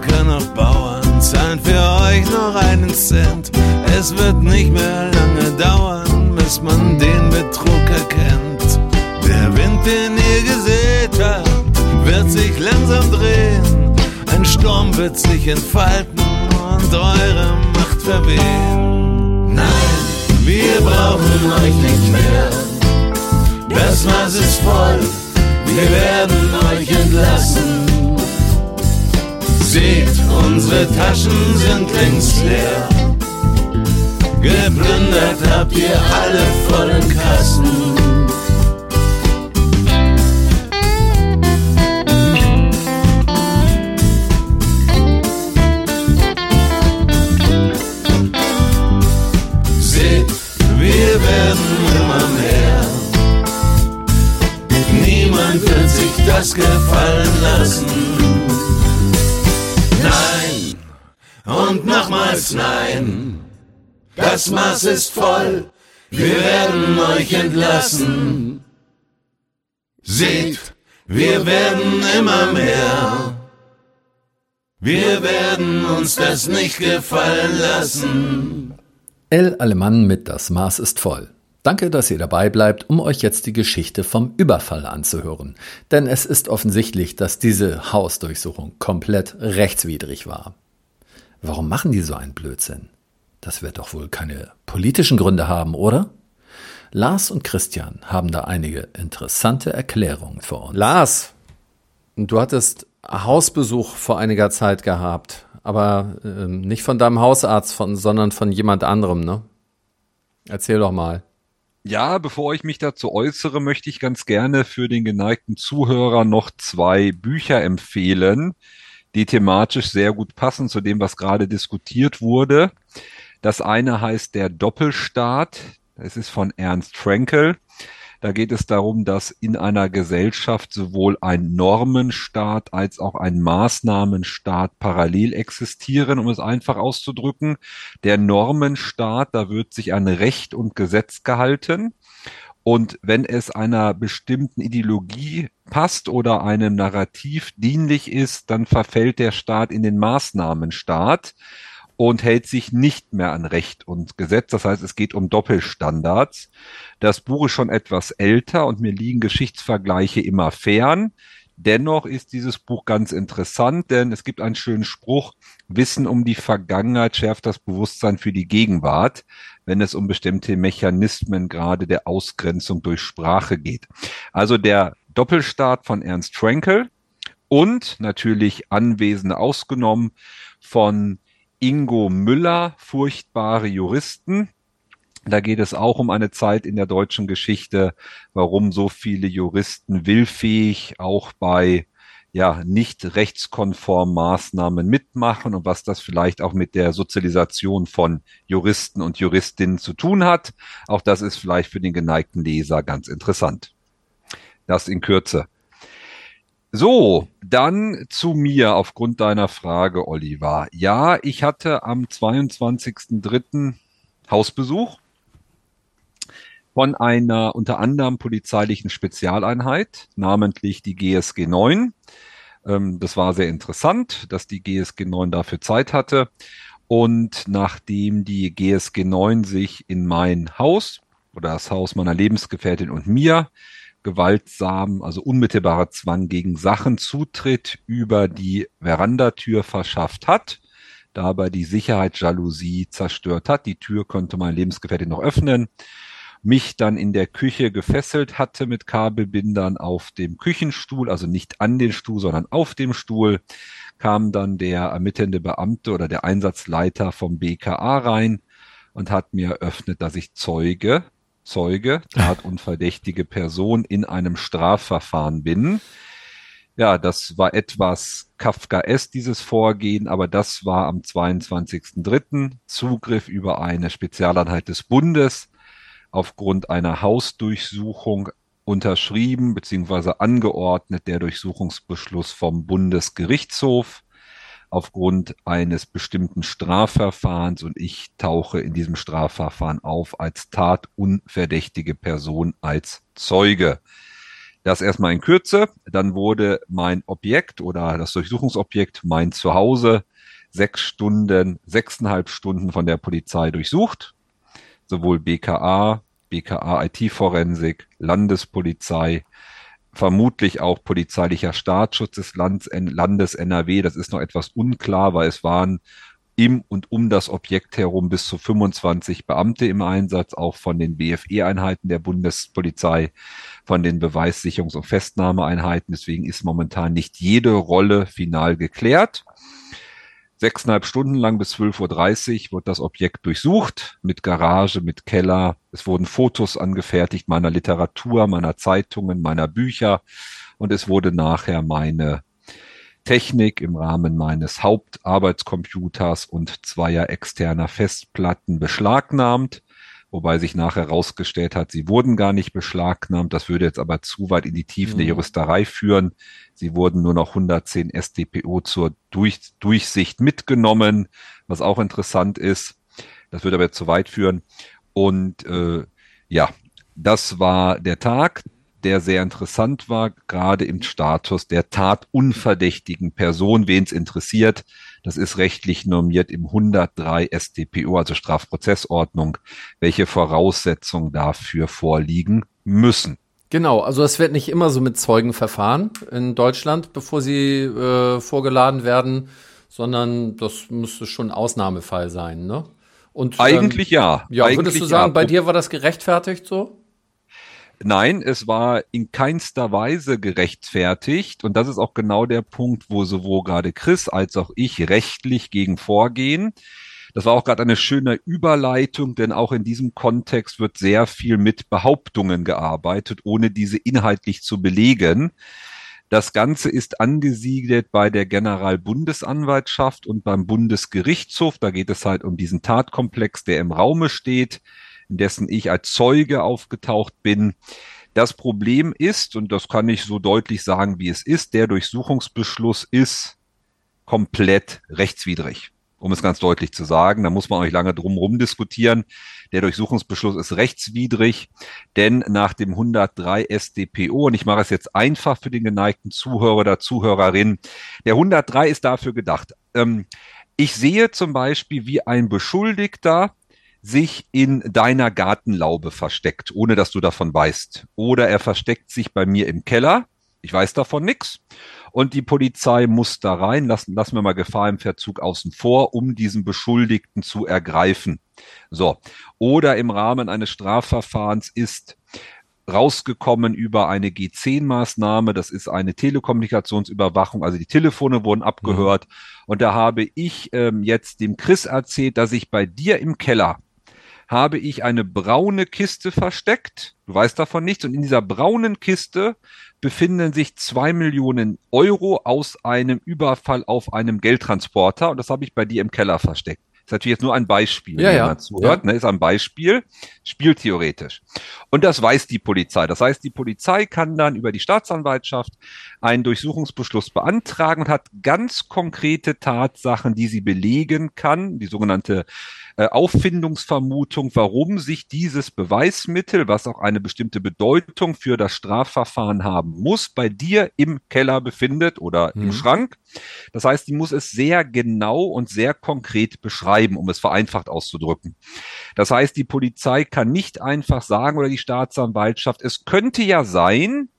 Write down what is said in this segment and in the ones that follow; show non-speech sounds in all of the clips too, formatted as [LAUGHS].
Handwerker noch Bauern zahlen für euch noch einen Cent. Es wird nicht mehr lange dauern, bis man den Betrug erkennt. Der Wind, den ihr gesät habt, wird sich langsam drehen. Ein Sturm wird sich entfalten und eure Macht verwehen. Nein, wir brauchen euch nicht mehr. Das Maß ist voll, wir werden euch entlassen. Seht, unsere Taschen sind längst leer. Geplündert habt ihr alle vollen Kassen. Seht, wir werden immer mehr. Niemand wird sich das gefallen lassen. Nochmals nein. Das Maß ist voll, wir werden euch entlassen. Seht, wir werden immer mehr. Wir werden uns das nicht gefallen lassen. El Alemann mit Das Maß ist voll. Danke, dass ihr dabei bleibt, um euch jetzt die Geschichte vom Überfall anzuhören. Denn es ist offensichtlich, dass diese Hausdurchsuchung komplett rechtswidrig war. Warum machen die so einen Blödsinn? Das wird doch wohl keine politischen Gründe haben, oder? Lars und Christian haben da einige interessante Erklärungen für uns. Lars, du hattest Hausbesuch vor einiger Zeit gehabt, aber ähm, nicht von deinem Hausarzt, von, sondern von jemand anderem, ne? Erzähl doch mal. Ja, bevor ich mich dazu äußere, möchte ich ganz gerne für den geneigten Zuhörer noch zwei Bücher empfehlen, die thematisch sehr gut passen zu dem, was gerade diskutiert wurde. Das eine heißt Der Doppelstaat. Es ist von Ernst Frankel. Da geht es darum, dass in einer Gesellschaft sowohl ein Normenstaat als auch ein Maßnahmenstaat parallel existieren, um es einfach auszudrücken. Der Normenstaat, da wird sich an Recht und Gesetz gehalten. Und wenn es einer bestimmten Ideologie passt oder einem Narrativ dienlich ist, dann verfällt der Staat in den Maßnahmenstaat und hält sich nicht mehr an Recht und Gesetz. Das heißt, es geht um Doppelstandards. Das Buch ist schon etwas älter und mir liegen Geschichtsvergleiche immer fern. Dennoch ist dieses Buch ganz interessant, denn es gibt einen schönen Spruch, Wissen um die Vergangenheit schärft das Bewusstsein für die Gegenwart, wenn es um bestimmte Mechanismen gerade der Ausgrenzung durch Sprache geht. Also der Doppelstaat von Ernst Frankel und natürlich Anwesende ausgenommen von Ingo Müller, Furchtbare Juristen. Da geht es auch um eine Zeit in der deutschen Geschichte, warum so viele Juristen willfähig auch bei ja nicht rechtskonformen Maßnahmen mitmachen und was das vielleicht auch mit der Sozialisation von Juristen und Juristinnen zu tun hat. Auch das ist vielleicht für den geneigten Leser ganz interessant. Das in Kürze. So, dann zu mir aufgrund deiner Frage, Oliver. Ja, ich hatte am 22.03. Hausbesuch. Von einer unter anderem polizeilichen Spezialeinheit, namentlich die GSG 9. Ähm, das war sehr interessant, dass die GSG 9 dafür Zeit hatte. Und nachdem die GSG 9 sich in mein Haus oder das Haus meiner Lebensgefährtin und mir gewaltsam, also unmittelbarer Zwang gegen Sachen Zutritt über die Verandatür verschafft hat, dabei die Sicherheitsjalousie zerstört hat. Die Tür konnte meine Lebensgefährtin noch öffnen, mich dann in der Küche gefesselt hatte mit Kabelbindern auf dem Küchenstuhl, also nicht an den Stuhl, sondern auf dem Stuhl, kam dann der ermittelnde Beamte oder der Einsatzleiter vom BKA rein und hat mir eröffnet, dass ich Zeuge Zeuge, tatunverdächtige Person in einem Strafverfahren bin. Ja, das war etwas Kafkaes, dieses Vorgehen, aber das war am 22.03. Zugriff über eine Spezialeinheit des Bundes aufgrund einer Hausdurchsuchung unterschrieben bzw. angeordnet der Durchsuchungsbeschluss vom Bundesgerichtshof aufgrund eines bestimmten Strafverfahrens und ich tauche in diesem Strafverfahren auf als tatunverdächtige Person als Zeuge. Das erstmal in Kürze. Dann wurde mein Objekt oder das Durchsuchungsobjekt mein Zuhause sechs Stunden, sechseinhalb Stunden von der Polizei durchsucht. Sowohl BKA, BKA IT-Forensik, Landespolizei, vermutlich auch polizeilicher Staatsschutz des Landes, Landes NRW. Das ist noch etwas unklar, weil es waren im und um das Objekt herum bis zu 25 Beamte im Einsatz, auch von den BFE-Einheiten der Bundespolizei, von den Beweissicherungs- und Festnahmeeinheiten. Deswegen ist momentan nicht jede Rolle final geklärt. Sechseinhalb Stunden lang bis 12.30 Uhr wird das Objekt durchsucht, mit Garage, mit Keller. Es wurden Fotos angefertigt meiner Literatur, meiner Zeitungen, meiner Bücher. Und es wurde nachher meine Technik im Rahmen meines Hauptarbeitscomputers und zweier externer Festplatten beschlagnahmt wobei sich nachher herausgestellt hat, sie wurden gar nicht beschlagnahmt. Das würde jetzt aber zu weit in die Tiefen mhm. der Juristerei führen. Sie wurden nur noch 110 SDPO zur Durch Durchsicht mitgenommen, was auch interessant ist. Das würde aber zu weit führen. Und äh, ja, das war der Tag der sehr interessant war, gerade im Status der tatunverdächtigen Person. Wen es interessiert, das ist rechtlich normiert im 103 StPO, also Strafprozessordnung, welche Voraussetzungen dafür vorliegen müssen. Genau, also es wird nicht immer so mit Zeugen verfahren in Deutschland, bevor sie äh, vorgeladen werden, sondern das müsste schon Ausnahmefall sein, ne? Und, eigentlich ähm, ja. Ja, eigentlich würdest du sagen, ja. bei dir war das gerechtfertigt so? Nein, es war in keinster Weise gerechtfertigt. Und das ist auch genau der Punkt, wo sowohl gerade Chris als auch ich rechtlich gegen vorgehen. Das war auch gerade eine schöne Überleitung, denn auch in diesem Kontext wird sehr viel mit Behauptungen gearbeitet, ohne diese inhaltlich zu belegen. Das Ganze ist angesiedelt bei der Generalbundesanwaltschaft und beim Bundesgerichtshof. Da geht es halt um diesen Tatkomplex, der im Raume steht in dessen ich als Zeuge aufgetaucht bin. Das Problem ist, und das kann ich so deutlich sagen, wie es ist, der Durchsuchungsbeschluss ist komplett rechtswidrig. Um es ganz deutlich zu sagen, da muss man auch nicht lange drum diskutieren. Der Durchsuchungsbeschluss ist rechtswidrig, denn nach dem 103 SDPO, und ich mache es jetzt einfach für den geneigten Zuhörer oder Zuhörerin, der 103 ist dafür gedacht. Ähm, ich sehe zum Beispiel, wie ein Beschuldigter sich in deiner Gartenlaube versteckt, ohne dass du davon weißt. Oder er versteckt sich bei mir im Keller. Ich weiß davon nichts. Und die Polizei muss da rein, lassen, lassen wir mal Gefahr im Verzug außen vor, um diesen Beschuldigten zu ergreifen. So. Oder im Rahmen eines Strafverfahrens ist rausgekommen über eine G10-Maßnahme. Das ist eine Telekommunikationsüberwachung. Also die Telefone wurden abgehört. Mhm. Und da habe ich ähm, jetzt dem Chris erzählt, dass ich bei dir im Keller habe ich eine braune Kiste versteckt. Du weißt davon nichts. Und in dieser braunen Kiste befinden sich zwei Millionen Euro aus einem Überfall auf einem Geldtransporter. Und das habe ich bei dir im Keller versteckt. Das ist natürlich jetzt nur ein Beispiel, ja, wenn man zuhört. Ja. Ne, ist ein Beispiel, spieltheoretisch. Und das weiß die Polizei. Das heißt, die Polizei kann dann über die Staatsanwaltschaft einen Durchsuchungsbeschluss beantragen und hat ganz konkrete Tatsachen, die sie belegen kann, die sogenannte Auffindungsvermutung, warum sich dieses Beweismittel, was auch eine bestimmte Bedeutung für das Strafverfahren haben muss, bei dir im Keller befindet oder mhm. im Schrank. Das heißt, die muss es sehr genau und sehr konkret beschreiben, um es vereinfacht auszudrücken. Das heißt, die Polizei kann nicht einfach sagen oder die Staatsanwaltschaft, es könnte ja sein,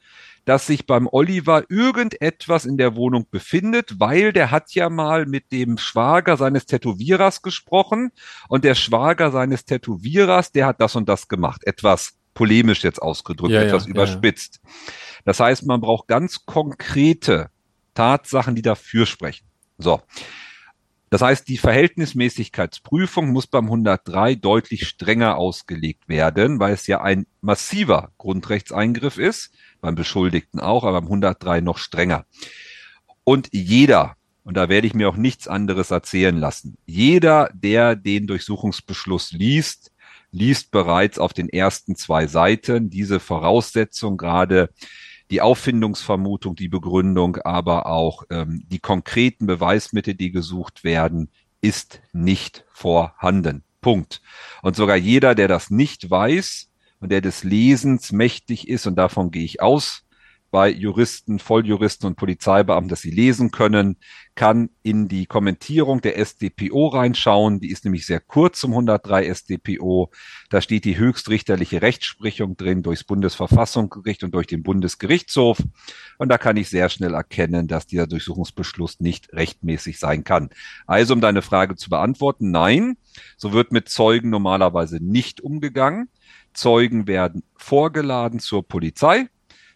dass sich beim Oliver irgendetwas in der Wohnung befindet, weil der hat ja mal mit dem Schwager seines Tätowierers gesprochen und der Schwager seines Tätowierers, der hat das und das gemacht. Etwas polemisch jetzt ausgedrückt, ja, etwas ja, überspitzt. Ja. Das heißt, man braucht ganz konkrete Tatsachen, die dafür sprechen. So. Das heißt, die Verhältnismäßigkeitsprüfung muss beim 103 deutlich strenger ausgelegt werden, weil es ja ein massiver Grundrechtseingriff ist beim Beschuldigten auch, aber beim 103 noch strenger. Und jeder, und da werde ich mir auch nichts anderes erzählen lassen, jeder, der den Durchsuchungsbeschluss liest, liest bereits auf den ersten zwei Seiten diese Voraussetzung, gerade die Auffindungsvermutung, die Begründung, aber auch ähm, die konkreten Beweismittel, die gesucht werden, ist nicht vorhanden. Punkt. Und sogar jeder, der das nicht weiß, und der des Lesens mächtig ist, und davon gehe ich aus, bei Juristen, Volljuristen und Polizeibeamten, dass sie lesen können, kann in die Kommentierung der SDPO reinschauen. Die ist nämlich sehr kurz zum 103 SDPO. Da steht die höchstrichterliche Rechtsprechung drin durchs Bundesverfassungsgericht und durch den Bundesgerichtshof. Und da kann ich sehr schnell erkennen, dass dieser Durchsuchungsbeschluss nicht rechtmäßig sein kann. Also, um deine Frage zu beantworten, nein, so wird mit Zeugen normalerweise nicht umgegangen. Zeugen werden vorgeladen zur Polizei,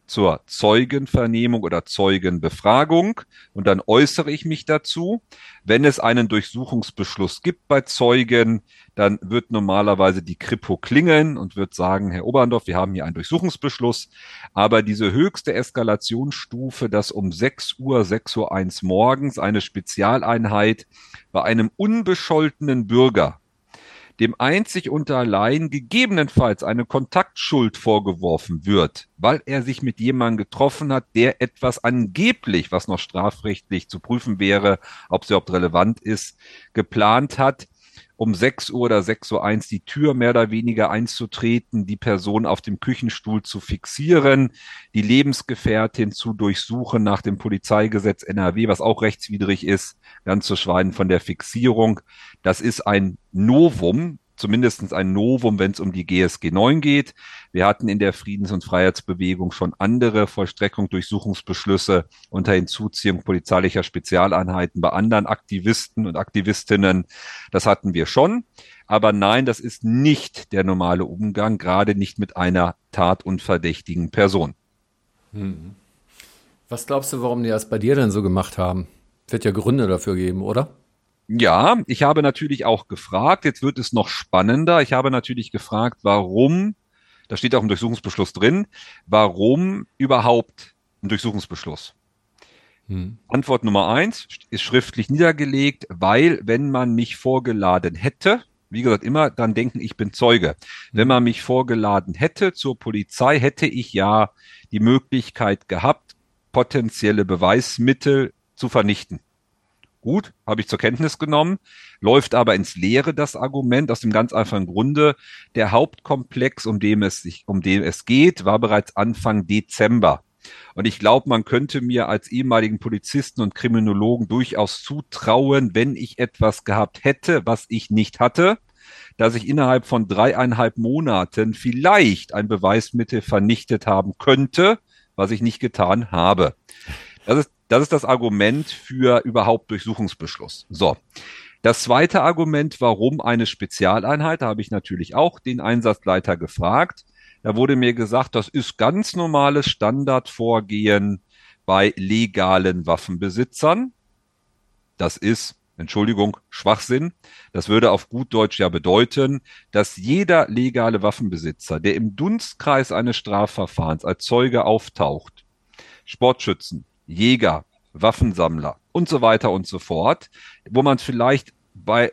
zur Zeugenvernehmung oder Zeugenbefragung und dann äußere ich mich dazu. Wenn es einen Durchsuchungsbeschluss gibt bei Zeugen, dann wird normalerweise die Kripo klingeln und wird sagen, Herr Oberndorf, wir haben hier einen Durchsuchungsbeschluss, aber diese höchste Eskalationsstufe, dass um 6 Uhr, 6 Uhr 1 morgens eine Spezialeinheit bei einem unbescholtenen Bürger dem einzig und allein gegebenenfalls eine Kontaktschuld vorgeworfen wird, weil er sich mit jemandem getroffen hat, der etwas angeblich, was noch strafrechtlich zu prüfen wäre, ob es überhaupt relevant ist, geplant hat, um 6 Uhr oder 6 Uhr eins die Tür mehr oder weniger einzutreten, die Person auf dem Küchenstuhl zu fixieren, die Lebensgefährtin zu durchsuchen nach dem Polizeigesetz NRW, was auch rechtswidrig ist, ganz zu schweigen von der Fixierung. Das ist ein Novum, zumindestens ein Novum, wenn es um die GSG 9 geht. Wir hatten in der Friedens- und Freiheitsbewegung schon andere Vollstreckung Durchsuchungsbeschlüsse unter Hinzuziehung polizeilicher Spezialeinheiten bei anderen Aktivisten und Aktivistinnen. Das hatten wir schon. Aber nein, das ist nicht der normale Umgang, gerade nicht mit einer tatunverdächtigen Person. Hm. Was glaubst du, warum die das bei dir denn so gemacht haben? Wird ja Gründe dafür geben, oder? Ja, ich habe natürlich auch gefragt, jetzt wird es noch spannender. Ich habe natürlich gefragt, warum, da steht auch im Durchsuchungsbeschluss drin, warum überhaupt ein Durchsuchungsbeschluss? Hm. Antwort Nummer eins ist schriftlich niedergelegt, weil wenn man mich vorgeladen hätte, wie gesagt, immer dann denken, ich bin Zeuge. Wenn hm. man mich vorgeladen hätte zur Polizei, hätte ich ja die Möglichkeit gehabt, potenzielle Beweismittel zu vernichten. Gut, habe ich zur Kenntnis genommen, läuft aber ins Leere das Argument aus dem ganz einfachen Grunde. Der Hauptkomplex, um dem es sich, um den es geht, war bereits Anfang Dezember. Und ich glaube, man könnte mir als ehemaligen Polizisten und Kriminologen durchaus zutrauen, wenn ich etwas gehabt hätte, was ich nicht hatte, dass ich innerhalb von dreieinhalb Monaten vielleicht ein Beweismittel vernichtet haben könnte, was ich nicht getan habe. Das ist das ist das Argument für überhaupt Durchsuchungsbeschluss. So. Das zweite Argument, warum eine Spezialeinheit, da habe ich natürlich auch den Einsatzleiter gefragt. Da wurde mir gesagt, das ist ganz normales Standardvorgehen bei legalen Waffenbesitzern. Das ist, Entschuldigung, Schwachsinn. Das würde auf gut Deutsch ja bedeuten, dass jeder legale Waffenbesitzer, der im Dunstkreis eines Strafverfahrens als Zeuge auftaucht, Sportschützen, Jäger, Waffensammler und so weiter und so fort, wo man vielleicht bei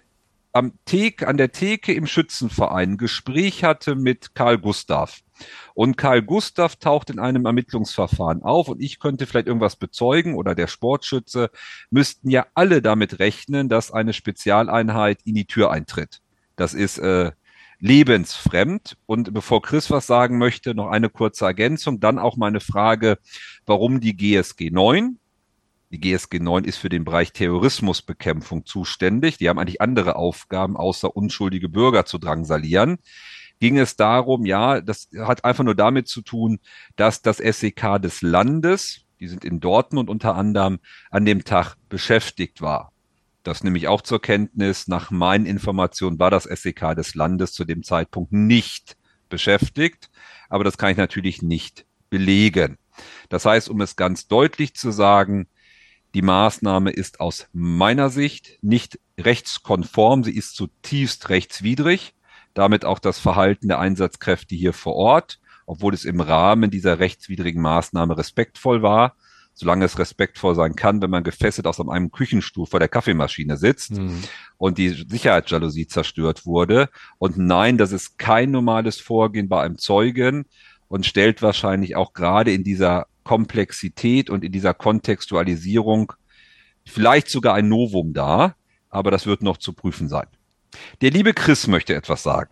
am Theke, an der Theke im Schützenverein ein Gespräch hatte mit Karl Gustav. Und Karl Gustav taucht in einem Ermittlungsverfahren auf und ich könnte vielleicht irgendwas bezeugen oder der Sportschütze, müssten ja alle damit rechnen, dass eine Spezialeinheit in die Tür eintritt. Das ist äh, lebensfremd. Und bevor Chris was sagen möchte, noch eine kurze Ergänzung. Dann auch meine Frage, warum die GSG 9? Die GSG 9 ist für den Bereich Terrorismusbekämpfung zuständig. Die haben eigentlich andere Aufgaben, außer unschuldige Bürger zu drangsalieren ging es darum, ja, das hat einfach nur damit zu tun, dass das SEK des Landes, die sind in Dortmund unter anderem, an dem Tag beschäftigt war. Das nehme ich auch zur Kenntnis. Nach meinen Informationen war das SEK des Landes zu dem Zeitpunkt nicht beschäftigt, aber das kann ich natürlich nicht belegen. Das heißt, um es ganz deutlich zu sagen, die Maßnahme ist aus meiner Sicht nicht rechtskonform, sie ist zutiefst rechtswidrig damit auch das Verhalten der Einsatzkräfte hier vor Ort, obwohl es im Rahmen dieser rechtswidrigen Maßnahme respektvoll war, solange es respektvoll sein kann, wenn man gefesselt aus einem Küchenstuhl vor der Kaffeemaschine sitzt mhm. und die Sicherheitsjalousie zerstört wurde. Und nein, das ist kein normales Vorgehen bei einem Zeugen und stellt wahrscheinlich auch gerade in dieser Komplexität und in dieser Kontextualisierung vielleicht sogar ein Novum dar, aber das wird noch zu prüfen sein. Der liebe Chris möchte etwas sagen.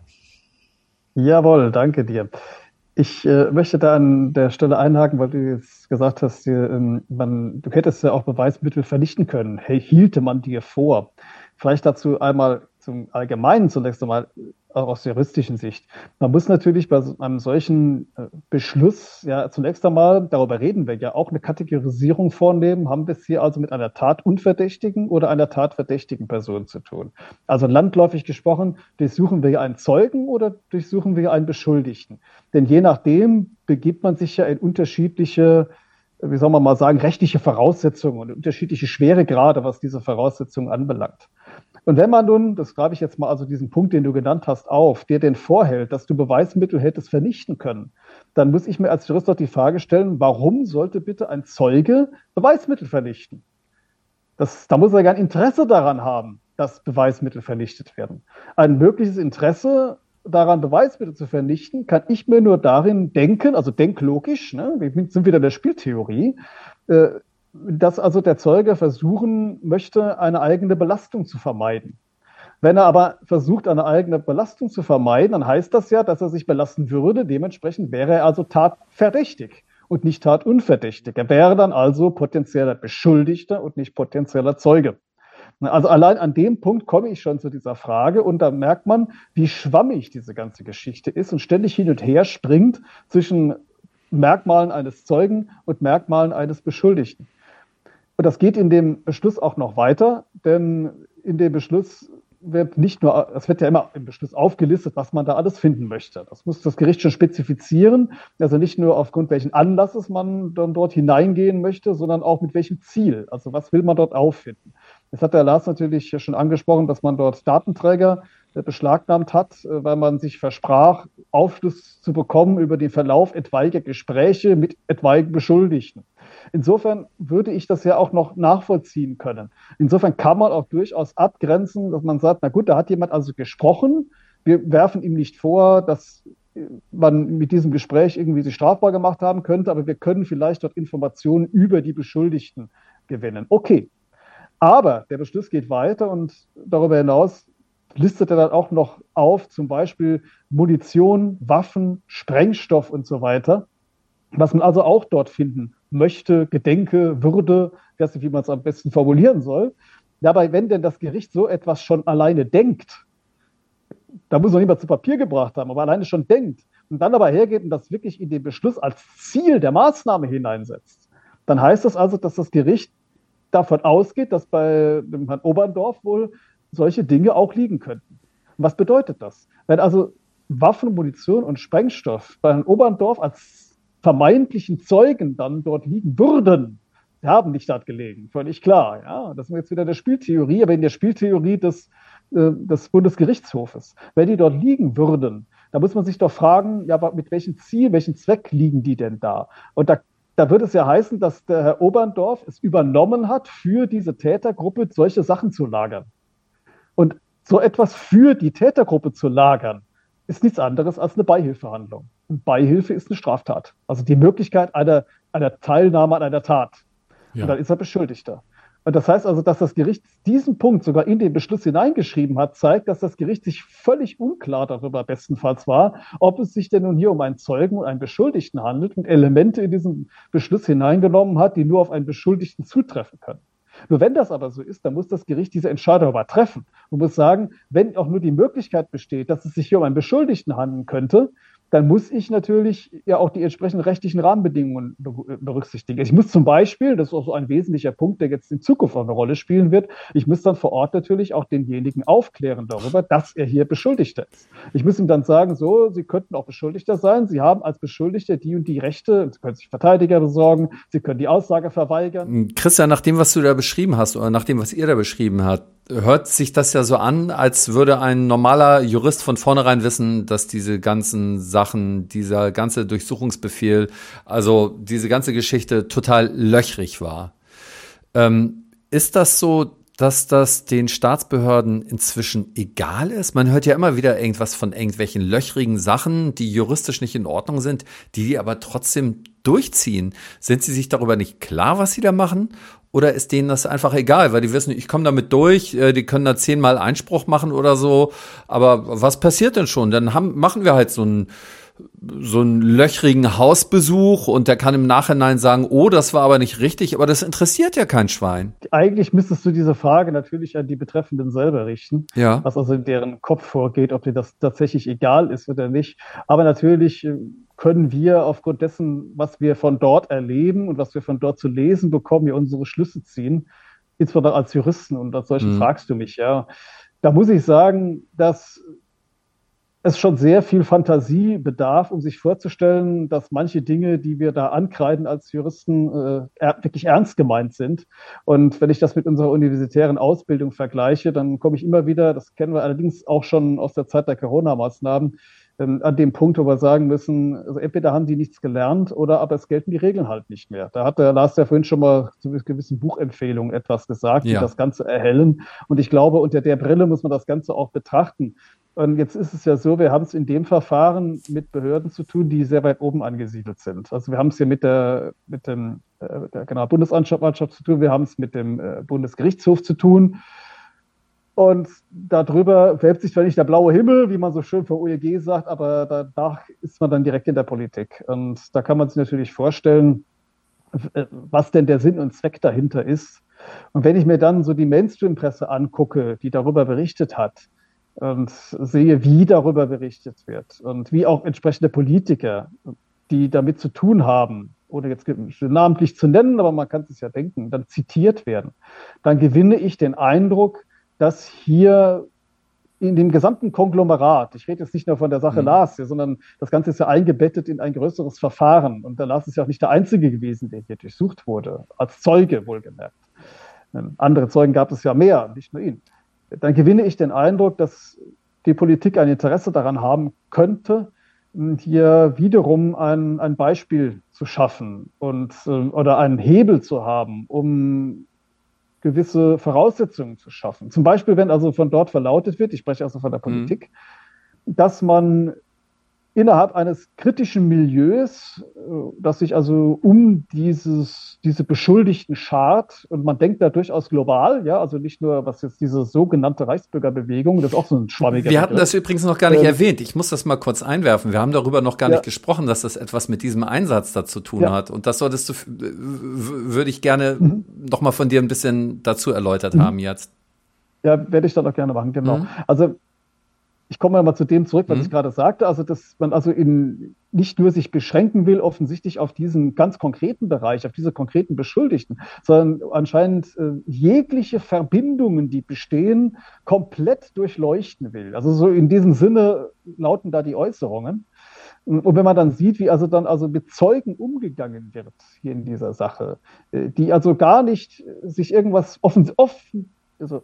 Jawohl, danke dir. Ich äh, möchte da an der Stelle einhaken, weil du jetzt gesagt hast, dir, ähm, man, du hättest ja auch Beweismittel vernichten können. Hey, hielte man dir vor? Vielleicht dazu einmal zum Allgemeinen zunächst einmal auch aus juristischen Sicht. Man muss natürlich bei einem solchen äh, Beschluss ja zunächst einmal, darüber reden wir ja, auch eine Kategorisierung vornehmen. Haben wir es hier also mit einer tatunverdächtigen oder einer tatverdächtigen Person zu tun? Also landläufig gesprochen, durchsuchen wir einen Zeugen oder durchsuchen wir einen Beschuldigten? Denn je nachdem begibt man sich ja in unterschiedliche wie soll man mal sagen, rechtliche Voraussetzungen und unterschiedliche Schweregrade, was diese Voraussetzungen anbelangt. Und wenn man nun, das greife ich jetzt mal also diesen Punkt, den du genannt hast, auf, dir den vorhält, dass du Beweismittel hättest vernichten können, dann muss ich mir als Jurist doch die Frage stellen, warum sollte bitte ein Zeuge Beweismittel vernichten? Das, da muss er ja ein Interesse daran haben, dass Beweismittel vernichtet werden. Ein mögliches Interesse daran, Beweismittel zu vernichten, kann ich mir nur darin denken, also denklogisch, ne, wir sind wieder in der Spieltheorie, äh, dass also der Zeuge versuchen möchte, eine eigene Belastung zu vermeiden. Wenn er aber versucht, eine eigene Belastung zu vermeiden, dann heißt das ja, dass er sich belasten würde. Dementsprechend wäre er also tatverdächtig und nicht tatunverdächtig. Er wäre dann also potenzieller Beschuldigter und nicht potenzieller Zeuge. Also allein an dem Punkt komme ich schon zu dieser Frage und da merkt man, wie schwammig diese ganze Geschichte ist und ständig hin und her springt zwischen Merkmalen eines Zeugen und Merkmalen eines Beschuldigten. Und das geht in dem Beschluss auch noch weiter, denn in dem Beschluss wird nicht nur, es wird ja immer im Beschluss aufgelistet, was man da alles finden möchte. Das muss das Gericht schon spezifizieren, also nicht nur aufgrund welchen Anlasses man dann dort hineingehen möchte, sondern auch mit welchem Ziel. Also was will man dort auffinden? Jetzt hat der Lars natürlich schon angesprochen, dass man dort Datenträger äh, beschlagnahmt hat, äh, weil man sich versprach, Aufschluss zu bekommen über den Verlauf etwaiger Gespräche mit etwaigen Beschuldigten. Insofern würde ich das ja auch noch nachvollziehen können. Insofern kann man auch durchaus abgrenzen, dass man sagt, na gut, da hat jemand also gesprochen. Wir werfen ihm nicht vor, dass man mit diesem Gespräch irgendwie sich strafbar gemacht haben könnte, aber wir können vielleicht dort Informationen über die Beschuldigten gewinnen. Okay. Aber der Beschluss geht weiter und darüber hinaus listet er dann auch noch auf, zum Beispiel Munition, Waffen, Sprengstoff und so weiter, was man also auch dort finden möchte, gedenke, würde, ich weiß nicht, wie man es am besten formulieren soll. Dabei, wenn denn das Gericht so etwas schon alleine denkt, da muss noch niemand zu Papier gebracht haben, aber alleine schon denkt und dann aber hergeht und das wirklich in den Beschluss als Ziel der Maßnahme hineinsetzt, dann heißt das also, dass das Gericht davon ausgeht, dass bei dem Herrn Oberndorf wohl solche Dinge auch liegen könnten. was bedeutet das? Wenn also Waffen, Munition und Sprengstoff bei Herrn Oberndorf als vermeintlichen Zeugen dann dort liegen würden, haben nicht dort gelegen, völlig klar. Ja, das ist jetzt wieder der Spieltheorie, aber in der Spieltheorie des, äh, des Bundesgerichtshofes. Wenn die dort liegen würden, da muss man sich doch fragen, ja, mit welchem Ziel, welchem Zweck liegen die denn da? Und da, da würde es ja heißen, dass der Herr Oberndorf es übernommen hat, für diese Tätergruppe solche Sachen zu lagern. Und so etwas für die Tätergruppe zu lagern, ist nichts anderes als eine Beihilfehandlung. Beihilfe ist eine Straftat. Also die Möglichkeit einer, einer Teilnahme an einer Tat. Ja. Und dann ist er Beschuldigter. Und das heißt also, dass das Gericht diesen Punkt sogar in den Beschluss hineingeschrieben hat, zeigt, dass das Gericht sich völlig unklar darüber bestenfalls war, ob es sich denn nun hier um einen Zeugen und einen Beschuldigten handelt und Elemente in diesen Beschluss hineingenommen hat, die nur auf einen Beschuldigten zutreffen können. Nur wenn das aber so ist, dann muss das Gericht diese Entscheidung aber treffen und muss sagen, wenn auch nur die Möglichkeit besteht, dass es sich hier um einen Beschuldigten handeln könnte, dann muss ich natürlich ja auch die entsprechenden rechtlichen Rahmenbedingungen berücksichtigen. Ich muss zum Beispiel, das ist auch so ein wesentlicher Punkt, der jetzt in Zukunft eine Rolle spielen wird, ich muss dann vor Ort natürlich auch denjenigen aufklären darüber, dass er hier Beschuldigter ist. Ich muss ihm dann sagen, so, Sie könnten auch Beschuldigter sein, Sie haben als Beschuldigter die und die Rechte, Sie können sich Verteidiger besorgen, Sie können die Aussage verweigern. Christian, nach dem, was du da beschrieben hast oder nach dem, was ihr da beschrieben habt, hört sich das ja so an, als würde ein normaler Jurist von vornherein wissen, dass diese ganzen Sachen, dieser ganze Durchsuchungsbefehl, also diese ganze Geschichte total löchrig war. Ähm, ist das so, dass das den Staatsbehörden inzwischen egal ist? Man hört ja immer wieder irgendwas von irgendwelchen löchrigen Sachen, die juristisch nicht in Ordnung sind, die die aber trotzdem durchziehen. Sind sie sich darüber nicht klar, was sie da machen? Oder ist denen das einfach egal, weil die wissen, ich komme damit durch, äh, die können da zehnmal Einspruch machen oder so. Aber was passiert denn schon? Dann haben, machen wir halt so einen, so einen löchrigen Hausbesuch und der kann im Nachhinein sagen, oh, das war aber nicht richtig, aber das interessiert ja kein Schwein. Eigentlich müsstest du diese Frage natürlich an die Betreffenden selber richten, ja. was also in deren Kopf vorgeht, ob dir das tatsächlich egal ist oder nicht. Aber natürlich äh, können wir aufgrund dessen, was wir von dort erleben und was wir von dort zu lesen bekommen, ja unsere Schlüsse ziehen, insbesondere als Juristen. Und als solchen mhm. fragst du mich, ja. Da muss ich sagen, dass es schon sehr viel Fantasie bedarf, um sich vorzustellen, dass manche Dinge, die wir da ankreiden als Juristen, äh, wirklich ernst gemeint sind. Und wenn ich das mit unserer universitären Ausbildung vergleiche, dann komme ich immer wieder, das kennen wir allerdings auch schon aus der Zeit der Corona-Maßnahmen, ähm, an dem Punkt, wo wir sagen müssen, also entweder haben die nichts gelernt oder aber es gelten die Regeln halt nicht mehr. Da hat der Lars ja vorhin schon mal zu gewissen Buchempfehlungen etwas gesagt, die das Ganze erhellen. Und ich glaube, unter der Brille muss man das Ganze auch betrachten. Und jetzt ist es ja so, wir haben es in dem Verfahren mit Behörden zu tun, die sehr weit oben angesiedelt sind. Also wir haben es hier mit der, mit dem, äh, der Generalbundesanwaltschaft zu tun, wir haben es mit dem äh, Bundesgerichtshof zu tun. Und darüber wölbt sich zwar nicht der blaue Himmel, wie man so schön vor OEG sagt, aber danach ist man dann direkt in der Politik. Und da kann man sich natürlich vorstellen, was denn der Sinn und Zweck dahinter ist. Und wenn ich mir dann so die Mainstream-Presse angucke, die darüber berichtet hat, und sehe, wie darüber berichtet wird und wie auch entsprechende Politiker, die damit zu tun haben, ohne jetzt namentlich zu nennen, aber man kann es ja denken, dann zitiert werden, dann gewinne ich den Eindruck, dass hier in dem gesamten Konglomerat, ich rede jetzt nicht nur von der Sache mhm. Lars, hier, sondern das Ganze ist ja eingebettet in ein größeres Verfahren. Und der Lars ist ja auch nicht der Einzige gewesen, der hier durchsucht wurde, als Zeuge wohlgemerkt. Ähm, andere Zeugen gab es ja mehr, nicht nur ihn. Dann gewinne ich den Eindruck, dass die Politik ein Interesse daran haben könnte, hier wiederum ein, ein Beispiel zu schaffen und äh, oder einen Hebel zu haben, um gewisse Voraussetzungen zu schaffen. Zum Beispiel, wenn also von dort verlautet wird, ich spreche also von der mhm. Politik, mhm. dass man innerhalb eines kritischen Milieus, äh, das sich also um dieses, diese Beschuldigten schart, und man denkt da durchaus global, ja, also nicht nur, was jetzt diese sogenannte Reichsbürgerbewegung, das ist auch so ein schwammiger Wir hatten das übrigens noch gar nicht ähm, erwähnt. Ich muss das mal kurz einwerfen. Wir haben darüber noch gar ja. nicht gesprochen, dass das etwas mit diesem Einsatz da zu tun ja. hat. Und das solltest du, würde ich gerne mhm. noch mal von dir ein bisschen dazu erläutert mhm. haben jetzt. Ja, werde ich dann auch gerne machen, genau. Mhm. Also ich komme mal zu dem zurück, was mhm. ich gerade sagte, also dass man also in, nicht nur sich beschränken will, offensichtlich auf diesen ganz konkreten Bereich, auf diese konkreten Beschuldigten, sondern anscheinend äh, jegliche Verbindungen, die bestehen, komplett durchleuchten will. Also so in diesem Sinne lauten da die Äußerungen. Und wenn man dann sieht, wie also dann also mit Zeugen umgegangen wird hier in dieser Sache, äh, die also gar nicht sich irgendwas offen, offen also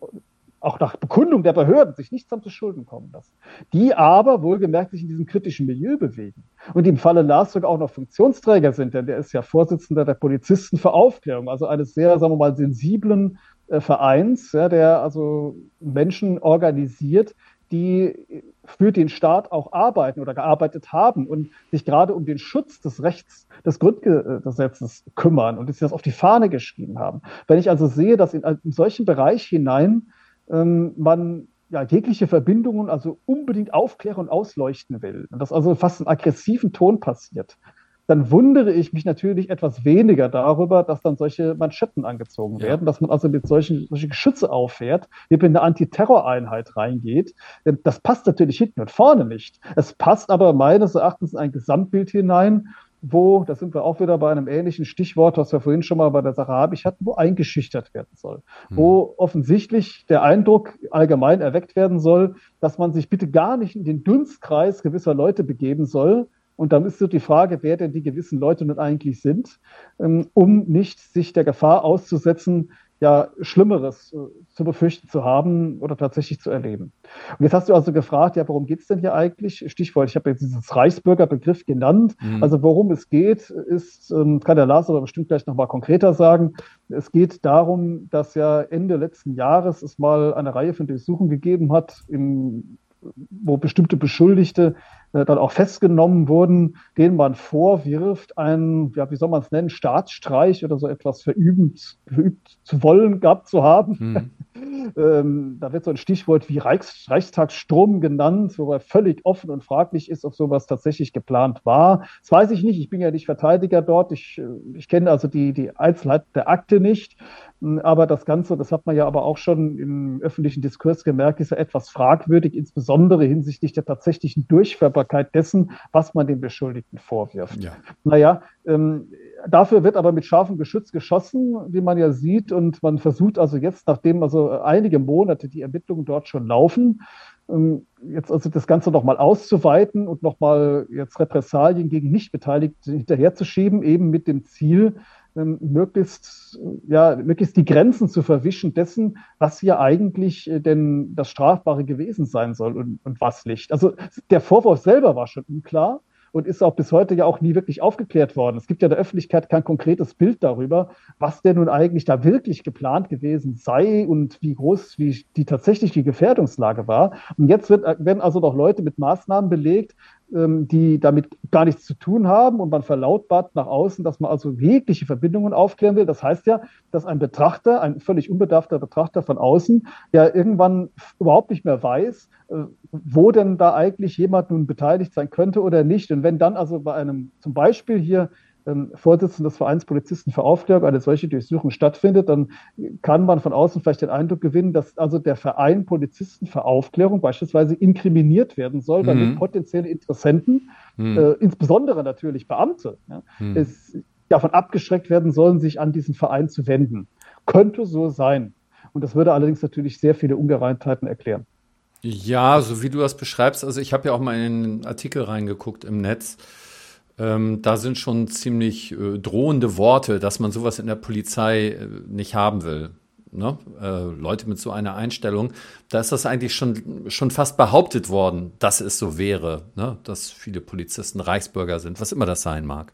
auch nach Bekundung der Behörden sich nichts haben zu Schulden kommen lassen, die aber wohlgemerkt sich in diesem kritischen Milieu bewegen und im Falle Lars sogar auch noch Funktionsträger sind, denn der ist ja Vorsitzender der Polizisten für Aufklärung, also eines sehr, sagen wir mal, sensiblen äh, Vereins, ja, der also Menschen organisiert, die für den Staat auch arbeiten oder gearbeitet haben und sich gerade um den Schutz des Rechts des Grundgesetzes kümmern und sich das auf die Fahne geschrieben haben. Wenn ich also sehe, dass in, in solchen Bereich hinein ähm, man ja, jegliche Verbindungen also unbedingt aufklären und ausleuchten will, und das also fast in aggressiven Ton passiert, dann wundere ich mich natürlich etwas weniger darüber, dass dann solche Manschetten angezogen werden, ja. dass man also mit solchen solche Geschütze auffährt, hier in eine Antiterroreinheit reingeht. Das passt natürlich hinten und vorne nicht. Es passt aber meines Erachtens in ein Gesamtbild hinein, wo, da sind wir auch wieder bei einem ähnlichen Stichwort, was wir vorhin schon mal bei der Sache Habich hatten, wo eingeschüchtert werden soll. Hm. Wo offensichtlich der Eindruck allgemein erweckt werden soll, dass man sich bitte gar nicht in den Dunstkreis gewisser Leute begeben soll, und dann ist so die Frage, wer denn die gewissen Leute nun eigentlich sind, ähm, um nicht sich der Gefahr auszusetzen, ja, Schlimmeres äh, zu befürchten zu haben oder tatsächlich zu erleben. Und jetzt hast du also gefragt, ja, worum geht's denn hier eigentlich? Stichwort, ich habe jetzt dieses Reichsbürgerbegriff genannt. Mhm. Also worum es geht, ist, ähm, kann der Lars aber bestimmt gleich nochmal konkreter sagen. Es geht darum, dass ja Ende letzten Jahres es mal eine Reihe von Durchsuchungen gegeben hat, im, wo bestimmte Beschuldigte dann auch festgenommen wurden, denen man vorwirft, einen, ja, wie soll man es nennen, Staatsstreich oder so etwas verübt, verübt zu wollen gehabt zu haben. Hm. [LAUGHS] ähm, da wird so ein Stichwort wie Reichs, Reichstagsstrom genannt, wobei völlig offen und fraglich ist, ob sowas tatsächlich geplant war. Das weiß ich nicht. Ich bin ja nicht Verteidiger dort. Ich, äh, ich kenne also die, die Einzelheiten der Akte nicht. Aber das Ganze, das hat man ja aber auch schon im öffentlichen Diskurs gemerkt, ist ja etwas fragwürdig, insbesondere hinsichtlich der tatsächlichen Durchführbarkeit dessen, was man den Beschuldigten vorwirft. Ja. Naja, ähm, dafür wird aber mit scharfem Geschütz geschossen, wie man ja sieht. Und man versucht also jetzt, nachdem also einige Monate die Ermittlungen dort schon laufen, ähm, jetzt also das Ganze nochmal auszuweiten und nochmal jetzt Repressalien gegen Nichtbeteiligte hinterherzuschieben, eben mit dem Ziel, möglichst, ja, möglichst die Grenzen zu verwischen dessen, was hier eigentlich äh, denn das Strafbare gewesen sein soll und, und was nicht. Also der Vorwurf selber war schon unklar und ist auch bis heute ja auch nie wirklich aufgeklärt worden. Es gibt ja der Öffentlichkeit kein konkretes Bild darüber, was denn nun eigentlich da wirklich geplant gewesen sei und wie groß, wie die tatsächlich die Gefährdungslage war. Und jetzt wird, werden also noch Leute mit Maßnahmen belegt, ähm, die damit gar nichts zu tun haben und man verlautbart nach außen, dass man also jegliche Verbindungen aufklären will. Das heißt ja, dass ein Betrachter, ein völlig unbedarfter Betrachter von außen, ja irgendwann überhaupt nicht mehr weiß, äh, wo denn da eigentlich jemand nun beteiligt sein könnte oder nicht. Und wenn dann also bei einem zum Beispiel hier ähm, Vorsitzender des Vereins Polizisten für Aufklärung eine solche Durchsuchung stattfindet, dann kann man von außen vielleicht den Eindruck gewinnen, dass also der Verein Polizisten für Aufklärung beispielsweise inkriminiert werden soll, mhm. damit potenzielle Interessenten, mhm. äh, insbesondere natürlich Beamte, ja, mhm. es davon abgeschreckt werden sollen, sich an diesen Verein zu wenden. Könnte so sein. Und das würde allerdings natürlich sehr viele Ungereimtheiten erklären. Ja, so wie du das beschreibst, also ich habe ja auch mal in einen Artikel reingeguckt im Netz. Ähm, da sind schon ziemlich äh, drohende Worte, dass man sowas in der Polizei äh, nicht haben will. Ne? Äh, Leute mit so einer Einstellung, da ist das eigentlich schon, schon fast behauptet worden, dass es so wäre, ne? dass viele Polizisten Reichsbürger sind, was immer das sein mag.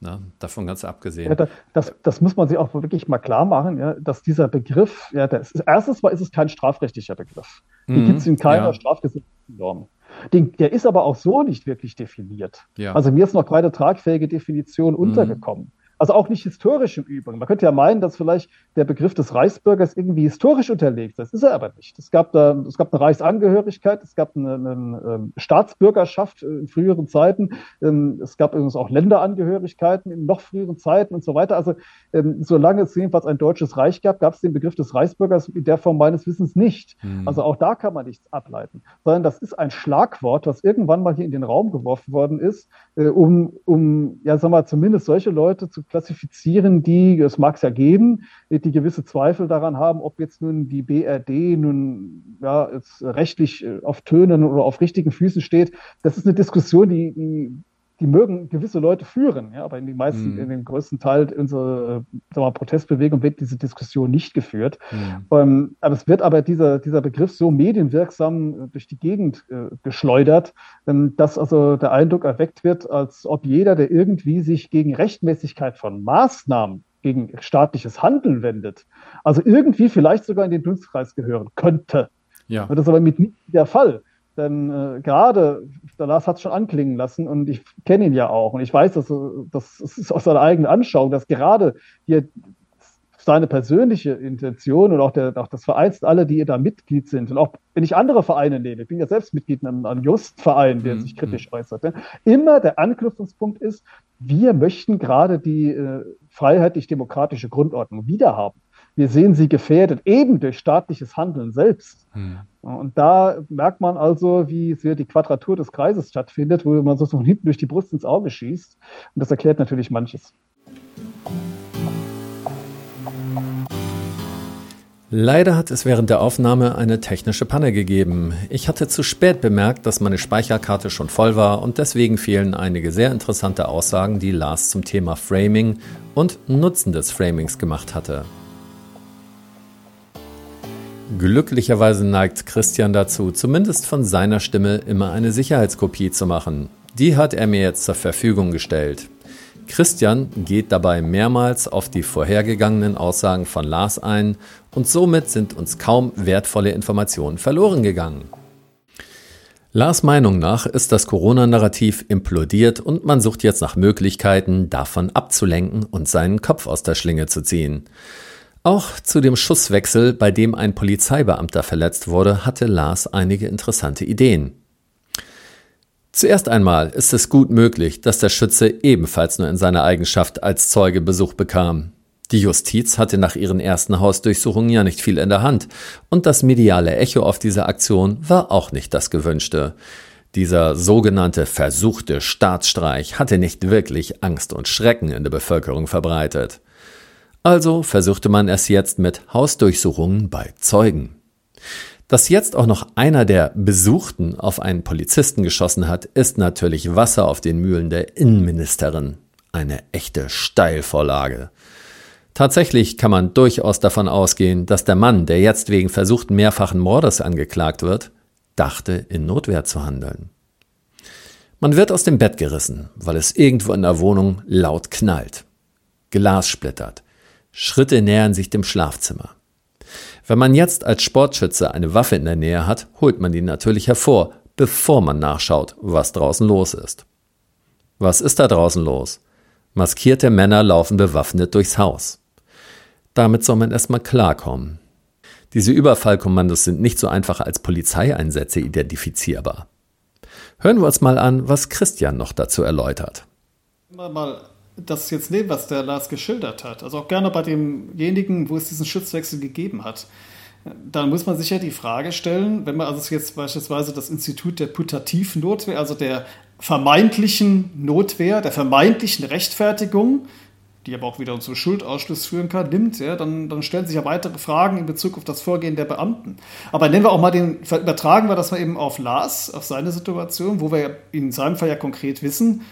Ne? Davon ganz abgesehen. Ja, das, das, muss man sich auch wirklich mal klar machen, ja, dass dieser Begriff, ja, das, erstens mal ist es kein strafrechtlicher Begriff. Die mhm, gibt es in keiner ja. strafgesetzlichen Norm. Den, der ist aber auch so nicht wirklich definiert. Ja. Also mir ist noch keine tragfähige Definition mhm. untergekommen. Also auch nicht historisch im Übrigen. Man könnte ja meinen, dass vielleicht der Begriff des Reichsbürgers irgendwie historisch unterlegt ist. Das ist er aber nicht. Es gab, da, es gab eine Reichsangehörigkeit, es gab eine, eine, ähm, Staatsbürgerschaft in früheren Zeiten, ähm, es gab übrigens auch Länderangehörigkeiten in noch früheren Zeiten und so weiter. Also ähm, solange es jedenfalls ein deutsches Reich gab, gab es den Begriff des Reichsbürgers in der Form meines Wissens nicht. Mhm. Also auch da kann man nichts ableiten, sondern das ist ein Schlagwort, was irgendwann mal hier in den Raum geworfen worden ist, äh, um, um ja, sag mal, zumindest solche Leute zu klassifizieren, die, es mag es ja geben, die gewisse Zweifel daran haben, ob jetzt nun die BRD nun ja, rechtlich äh, auf Tönen oder auf richtigen Füßen steht. Das ist eine Diskussion, die, die die mögen gewisse Leute führen, ja, aber in den meisten, mhm. in den größten Teil unserer äh, mal, Protestbewegung wird diese Diskussion nicht geführt. Mhm. Ähm, aber es wird aber dieser, dieser Begriff so medienwirksam äh, durch die Gegend äh, geschleudert, ähm, dass also der Eindruck erweckt wird, als ob jeder, der irgendwie sich gegen Rechtmäßigkeit von Maßnahmen gegen staatliches Handeln wendet, also irgendwie vielleicht sogar in den Dunstkreis gehören könnte. Ja. Das ist aber mit nicht der Fall. Denn äh, gerade, der Lars hat es schon anklingen lassen und ich kenne ihn ja auch und ich weiß, dass das ist aus seiner eigenen Anschauung, dass gerade hier seine persönliche Intention und auch, der, auch das Vereins, alle, die da Mitglied sind und auch wenn ich andere Vereine nehme, ich bin ja selbst Mitglied in einem, Just-Verein, der mhm. sich kritisch mhm. äußert, immer der Anknüpfungspunkt ist, wir möchten gerade die äh, freiheitlich-demokratische Grundordnung wiederhaben. Wir sehen sie gefährdet, eben durch staatliches Handeln selbst. Hm. Und da merkt man also, wie sehr die Quadratur des Kreises stattfindet, wo man so von hinten durch die Brust ins Auge schießt. Und das erklärt natürlich manches. Leider hat es während der Aufnahme eine technische Panne gegeben. Ich hatte zu spät bemerkt, dass meine Speicherkarte schon voll war und deswegen fehlen einige sehr interessante Aussagen, die Lars zum Thema Framing und Nutzen des Framings gemacht hatte. Glücklicherweise neigt Christian dazu, zumindest von seiner Stimme immer eine Sicherheitskopie zu machen. Die hat er mir jetzt zur Verfügung gestellt. Christian geht dabei mehrmals auf die vorhergegangenen Aussagen von Lars ein und somit sind uns kaum wertvolle Informationen verloren gegangen. Lars Meinung nach ist das Corona-Narrativ implodiert und man sucht jetzt nach Möglichkeiten, davon abzulenken und seinen Kopf aus der Schlinge zu ziehen. Auch zu dem Schusswechsel, bei dem ein Polizeibeamter verletzt wurde, hatte Lars einige interessante Ideen. Zuerst einmal ist es gut möglich, dass der Schütze ebenfalls nur in seiner Eigenschaft als Zeuge Besuch bekam. Die Justiz hatte nach ihren ersten Hausdurchsuchungen ja nicht viel in der Hand, und das mediale Echo auf dieser Aktion war auch nicht das gewünschte. Dieser sogenannte versuchte Staatsstreich hatte nicht wirklich Angst und Schrecken in der Bevölkerung verbreitet. Also versuchte man es jetzt mit Hausdurchsuchungen bei Zeugen. Dass jetzt auch noch einer der Besuchten auf einen Polizisten geschossen hat, ist natürlich Wasser auf den Mühlen der Innenministerin. Eine echte Steilvorlage. Tatsächlich kann man durchaus davon ausgehen, dass der Mann, der jetzt wegen versuchten mehrfachen Mordes angeklagt wird, dachte, in Notwehr zu handeln. Man wird aus dem Bett gerissen, weil es irgendwo in der Wohnung laut knallt. Glas splittert. Schritte nähern sich dem Schlafzimmer. Wenn man jetzt als Sportschütze eine Waffe in der Nähe hat, holt man die natürlich hervor, bevor man nachschaut, was draußen los ist. Was ist da draußen los? Maskierte Männer laufen bewaffnet durchs Haus. Damit soll man erstmal klarkommen. Diese Überfallkommandos sind nicht so einfach als Polizeieinsätze identifizierbar. Hören wir uns mal an, was Christian noch dazu erläutert. Mal das jetzt nehmen, was der Lars geschildert hat, also auch gerne bei demjenigen, wo es diesen Schutzwechsel gegeben hat, dann muss man sich ja die Frage stellen, wenn man also jetzt beispielsweise das Institut der putativen Notwehr, also der vermeintlichen Notwehr, der vermeintlichen Rechtfertigung, die aber auch wieder zum Schuldausschluss führen kann, nimmt, ja, dann, dann stellen sich ja weitere Fragen in Bezug auf das Vorgehen der Beamten. Aber nehmen wir auch mal den, übertragen wir das mal eben auf Lars, auf seine Situation, wo wir in seinem Fall ja konkret wissen,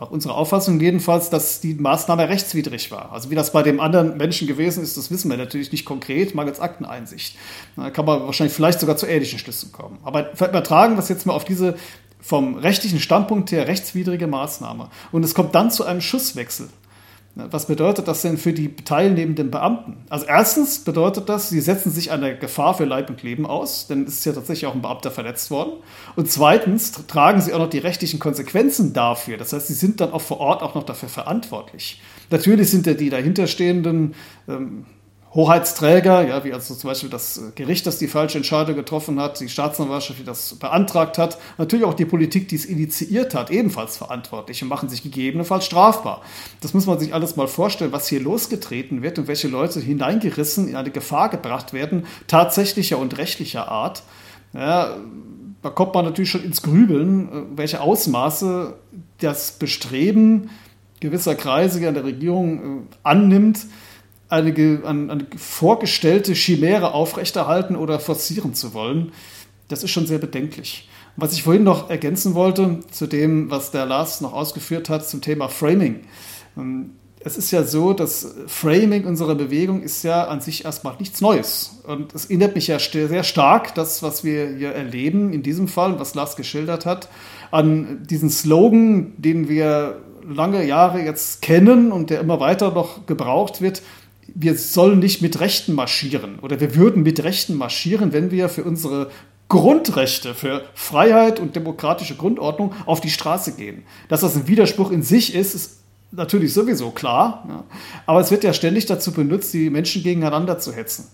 nach unserer Auffassung jedenfalls, dass die Maßnahme rechtswidrig war. Also wie das bei dem anderen Menschen gewesen ist, das wissen wir natürlich nicht konkret, mangels Akteneinsicht. Da kann man wahrscheinlich vielleicht sogar zu ähnlichen Schlüssen kommen. Aber übertragen wir es jetzt mal auf diese vom rechtlichen Standpunkt her rechtswidrige Maßnahme. Und es kommt dann zu einem Schusswechsel. Was bedeutet das denn für die teilnehmenden Beamten? Also erstens bedeutet das, sie setzen sich einer Gefahr für Leib und Leben aus, denn es ist ja tatsächlich auch ein Beamter verletzt worden. Und zweitens tragen sie auch noch die rechtlichen Konsequenzen dafür. Das heißt, sie sind dann auch vor Ort auch noch dafür verantwortlich. Natürlich sind ja die dahinterstehenden ähm, Hoheitsträger, ja, wie also zum Beispiel das Gericht, das die falsche Entscheidung getroffen hat, die Staatsanwaltschaft, die das beantragt hat, natürlich auch die Politik, die es initiiert hat, ebenfalls verantwortlich und machen sich gegebenenfalls strafbar. Das muss man sich alles mal vorstellen, was hier losgetreten wird und welche Leute hineingerissen, in eine Gefahr gebracht werden, tatsächlicher und rechtlicher Art. Ja, da kommt man natürlich schon ins Grübeln, welche Ausmaße das Bestreben gewisser Kreise an der Regierung äh, annimmt, eine, eine, eine vorgestellte Chimäre aufrechterhalten oder forcieren zu wollen, das ist schon sehr bedenklich. Was ich vorhin noch ergänzen wollte zu dem, was der Lars noch ausgeführt hat zum Thema Framing. Ähm, es ist ja so, dass Framing unserer Bewegung ist ja an sich erstmal nichts Neues. Und es erinnert mich ja sehr stark, das, was wir hier erleben, in diesem Fall, was Lars geschildert hat, an diesen Slogan, den wir lange Jahre jetzt kennen und der immer weiter noch gebraucht wird, wir sollen nicht mit Rechten marschieren oder wir würden mit Rechten marschieren, wenn wir für unsere Grundrechte, für Freiheit und demokratische Grundordnung auf die Straße gehen. Dass das ein Widerspruch in sich ist, ist natürlich sowieso klar. Aber es wird ja ständig dazu benutzt, die Menschen gegeneinander zu hetzen.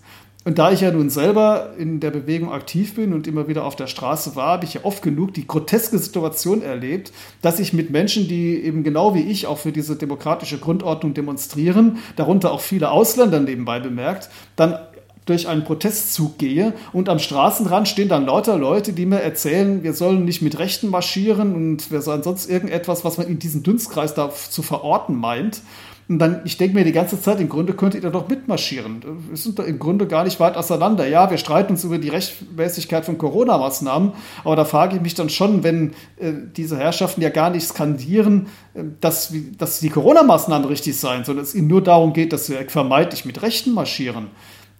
Und da ich ja nun selber in der Bewegung aktiv bin und immer wieder auf der Straße war, habe ich ja oft genug die groteske Situation erlebt, dass ich mit Menschen, die eben genau wie ich auch für diese demokratische Grundordnung demonstrieren, darunter auch viele Ausländer nebenbei bemerkt, dann durch einen Protestzug gehe und am Straßenrand stehen dann lauter Leute, die mir erzählen, wir sollen nicht mit Rechten marschieren und wir sollen sonst irgendetwas, was man in diesem Dunstkreis da zu verorten meint. Und dann, ich denke mir die ganze Zeit, im Grunde könntet ihr doch mitmarschieren. Wir sind im Grunde gar nicht weit auseinander. Ja, wir streiten uns über die Rechtmäßigkeit von Corona-Maßnahmen, aber da frage ich mich dann schon, wenn äh, diese Herrschaften ja gar nicht skandieren, äh, dass, dass die Corona-Maßnahmen richtig seien, sondern es ihnen nur darum geht, dass wir vermeintlich mit Rechten marschieren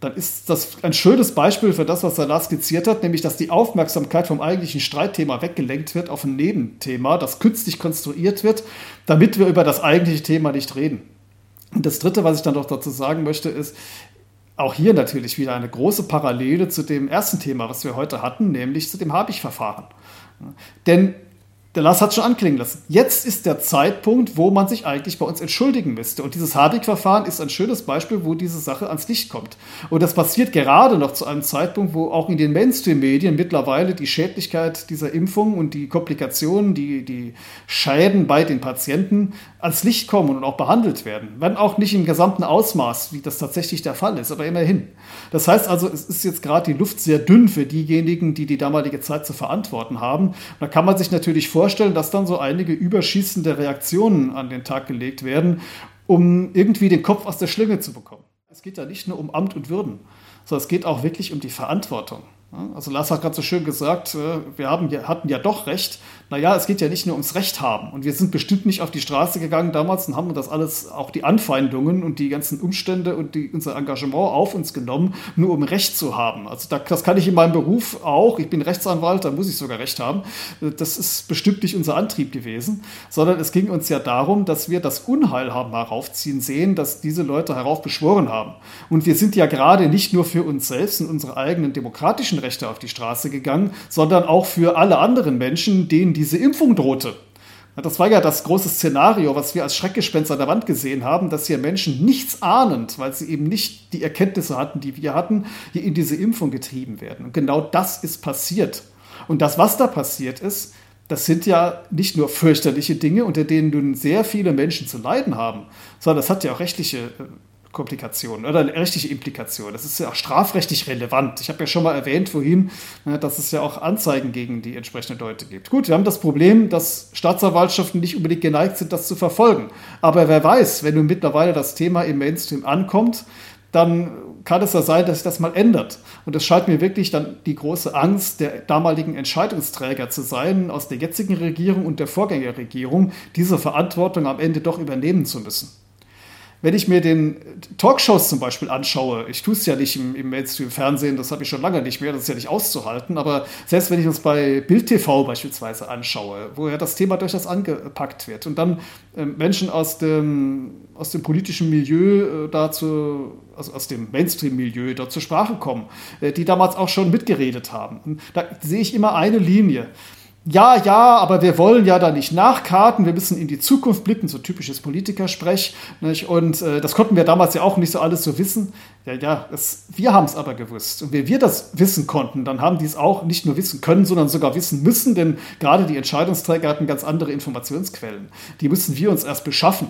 dann ist das ein schönes Beispiel für das, was Salah skizziert hat, nämlich dass die Aufmerksamkeit vom eigentlichen Streitthema weggelenkt wird auf ein Nebenthema, das künstlich konstruiert wird, damit wir über das eigentliche Thema nicht reden. Und das Dritte, was ich dann noch dazu sagen möchte, ist, auch hier natürlich wieder eine große Parallele zu dem ersten Thema, was wir heute hatten, nämlich zu dem Habich-Verfahren. Denn der Lars hat schon anklingen lassen. Jetzt ist der Zeitpunkt, wo man sich eigentlich bei uns entschuldigen müsste. Und dieses Habig-Verfahren ist ein schönes Beispiel, wo diese Sache ans Licht kommt. Und das passiert gerade noch zu einem Zeitpunkt, wo auch in den Mainstream-Medien mittlerweile die Schädlichkeit dieser Impfung und die Komplikationen, die, die Schäden bei den Patienten ans Licht kommen und auch behandelt werden. Wenn auch nicht im gesamten Ausmaß, wie das tatsächlich der Fall ist, aber immerhin. Das heißt also, es ist jetzt gerade die Luft sehr dünn für diejenigen, die die damalige Zeit zu verantworten haben. Da kann man sich natürlich vorstellen, dass dann so einige überschießende Reaktionen an den Tag gelegt werden, um irgendwie den Kopf aus der Schlinge zu bekommen. Es geht ja nicht nur um Amt und Würden, sondern es geht auch wirklich um die Verantwortung. Also Lars hat gerade so schön gesagt, äh, wir haben, hatten ja doch recht. Naja, es geht ja nicht nur ums Recht haben. Und wir sind bestimmt nicht auf die Straße gegangen damals und haben das alles, auch die Anfeindungen und die ganzen Umstände und die, unser Engagement auf uns genommen, nur um Recht zu haben. Also das kann ich in meinem Beruf auch. Ich bin Rechtsanwalt, da muss ich sogar Recht haben. Das ist bestimmt nicht unser Antrieb gewesen, sondern es ging uns ja darum, dass wir das Unheil haben heraufziehen sehen, dass diese Leute heraufbeschworen haben. Und wir sind ja gerade nicht nur für uns selbst und unsere eigenen demokratischen Menschenrechte auf die Straße gegangen, sondern auch für alle anderen Menschen, denen diese Impfung drohte. Das war ja das große Szenario, was wir als Schreckgespenst an der Wand gesehen haben, dass hier Menschen nichts ahnend, weil sie eben nicht die Erkenntnisse hatten, die wir hatten, hier in diese Impfung getrieben werden. Und genau das ist passiert. Und das, was da passiert ist, das sind ja nicht nur fürchterliche Dinge, unter denen nun sehr viele Menschen zu leiden haben, sondern das hat ja auch rechtliche äh, Komplikationen oder rechtliche Implikation. Das ist ja auch strafrechtlich relevant. Ich habe ja schon mal erwähnt vorhin, ne, dass es ja auch Anzeigen gegen die entsprechenden Leute gibt. Gut, wir haben das Problem, dass Staatsanwaltschaften nicht unbedingt geneigt sind, das zu verfolgen. Aber wer weiß, wenn nun mittlerweile das Thema im Mainstream ankommt, dann kann es ja sein, dass sich das mal ändert. Und es scheint mir wirklich dann die große Angst der damaligen Entscheidungsträger zu sein, aus der jetzigen Regierung und der Vorgängerregierung, diese Verantwortung am Ende doch übernehmen zu müssen wenn ich mir den Talkshows zum Beispiel anschaue, ich tue es ja nicht im, im Mainstream-Fernsehen, das habe ich schon lange nicht mehr, das ist ja nicht auszuhalten, aber selbst wenn ich uns bei Bild TV beispielsweise anschaue, wo ja das Thema durchaus angepackt wird und dann äh, Menschen aus dem, aus dem politischen Milieu äh, dazu, also aus dem Mainstream-Milieu da zur Sprache kommen, äh, die damals auch schon mitgeredet haben, und da sehe ich immer eine Linie ja, ja, aber wir wollen ja da nicht nachkarten, wir müssen in die Zukunft blicken, so typisches Politikersprech. Nicht? Und äh, das konnten wir damals ja auch nicht so alles so wissen. Ja, ja, das, wir haben es aber gewusst. Und wenn wir das wissen konnten, dann haben die es auch nicht nur wissen können, sondern sogar wissen müssen, denn gerade die Entscheidungsträger hatten ganz andere Informationsquellen. Die müssen wir uns erst beschaffen.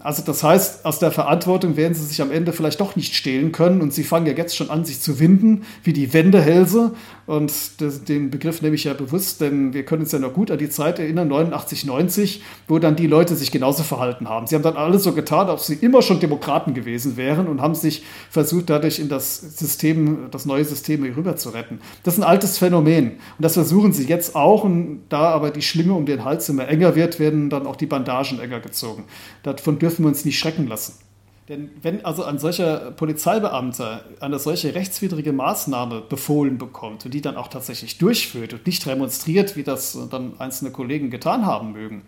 Also das heißt, aus der Verantwortung werden sie sich am Ende vielleicht doch nicht stehlen können und sie fangen ja jetzt schon an, sich zu winden, wie die Wendehälse. Und das, den Begriff nehme ich ja bewusst, denn wir können uns ja noch gut an die Zeit erinnern, 89, 90, wo dann die Leute sich genauso verhalten haben. Sie haben dann alles so getan, als ob sie immer schon Demokraten gewesen wären und haben sich versucht, dadurch in das System, das neue System rüber zu retten. Das ist ein altes Phänomen. Und das versuchen sie jetzt auch. Und da aber die Schlinge um den Hals immer enger wird, werden dann auch die Bandagen enger gezogen. Davon dürfen wir uns nicht schrecken lassen. Denn wenn also ein solcher Polizeibeamter eine solche rechtswidrige Maßnahme befohlen bekommt und die dann auch tatsächlich durchführt und nicht demonstriert, wie das dann einzelne Kollegen getan haben mögen,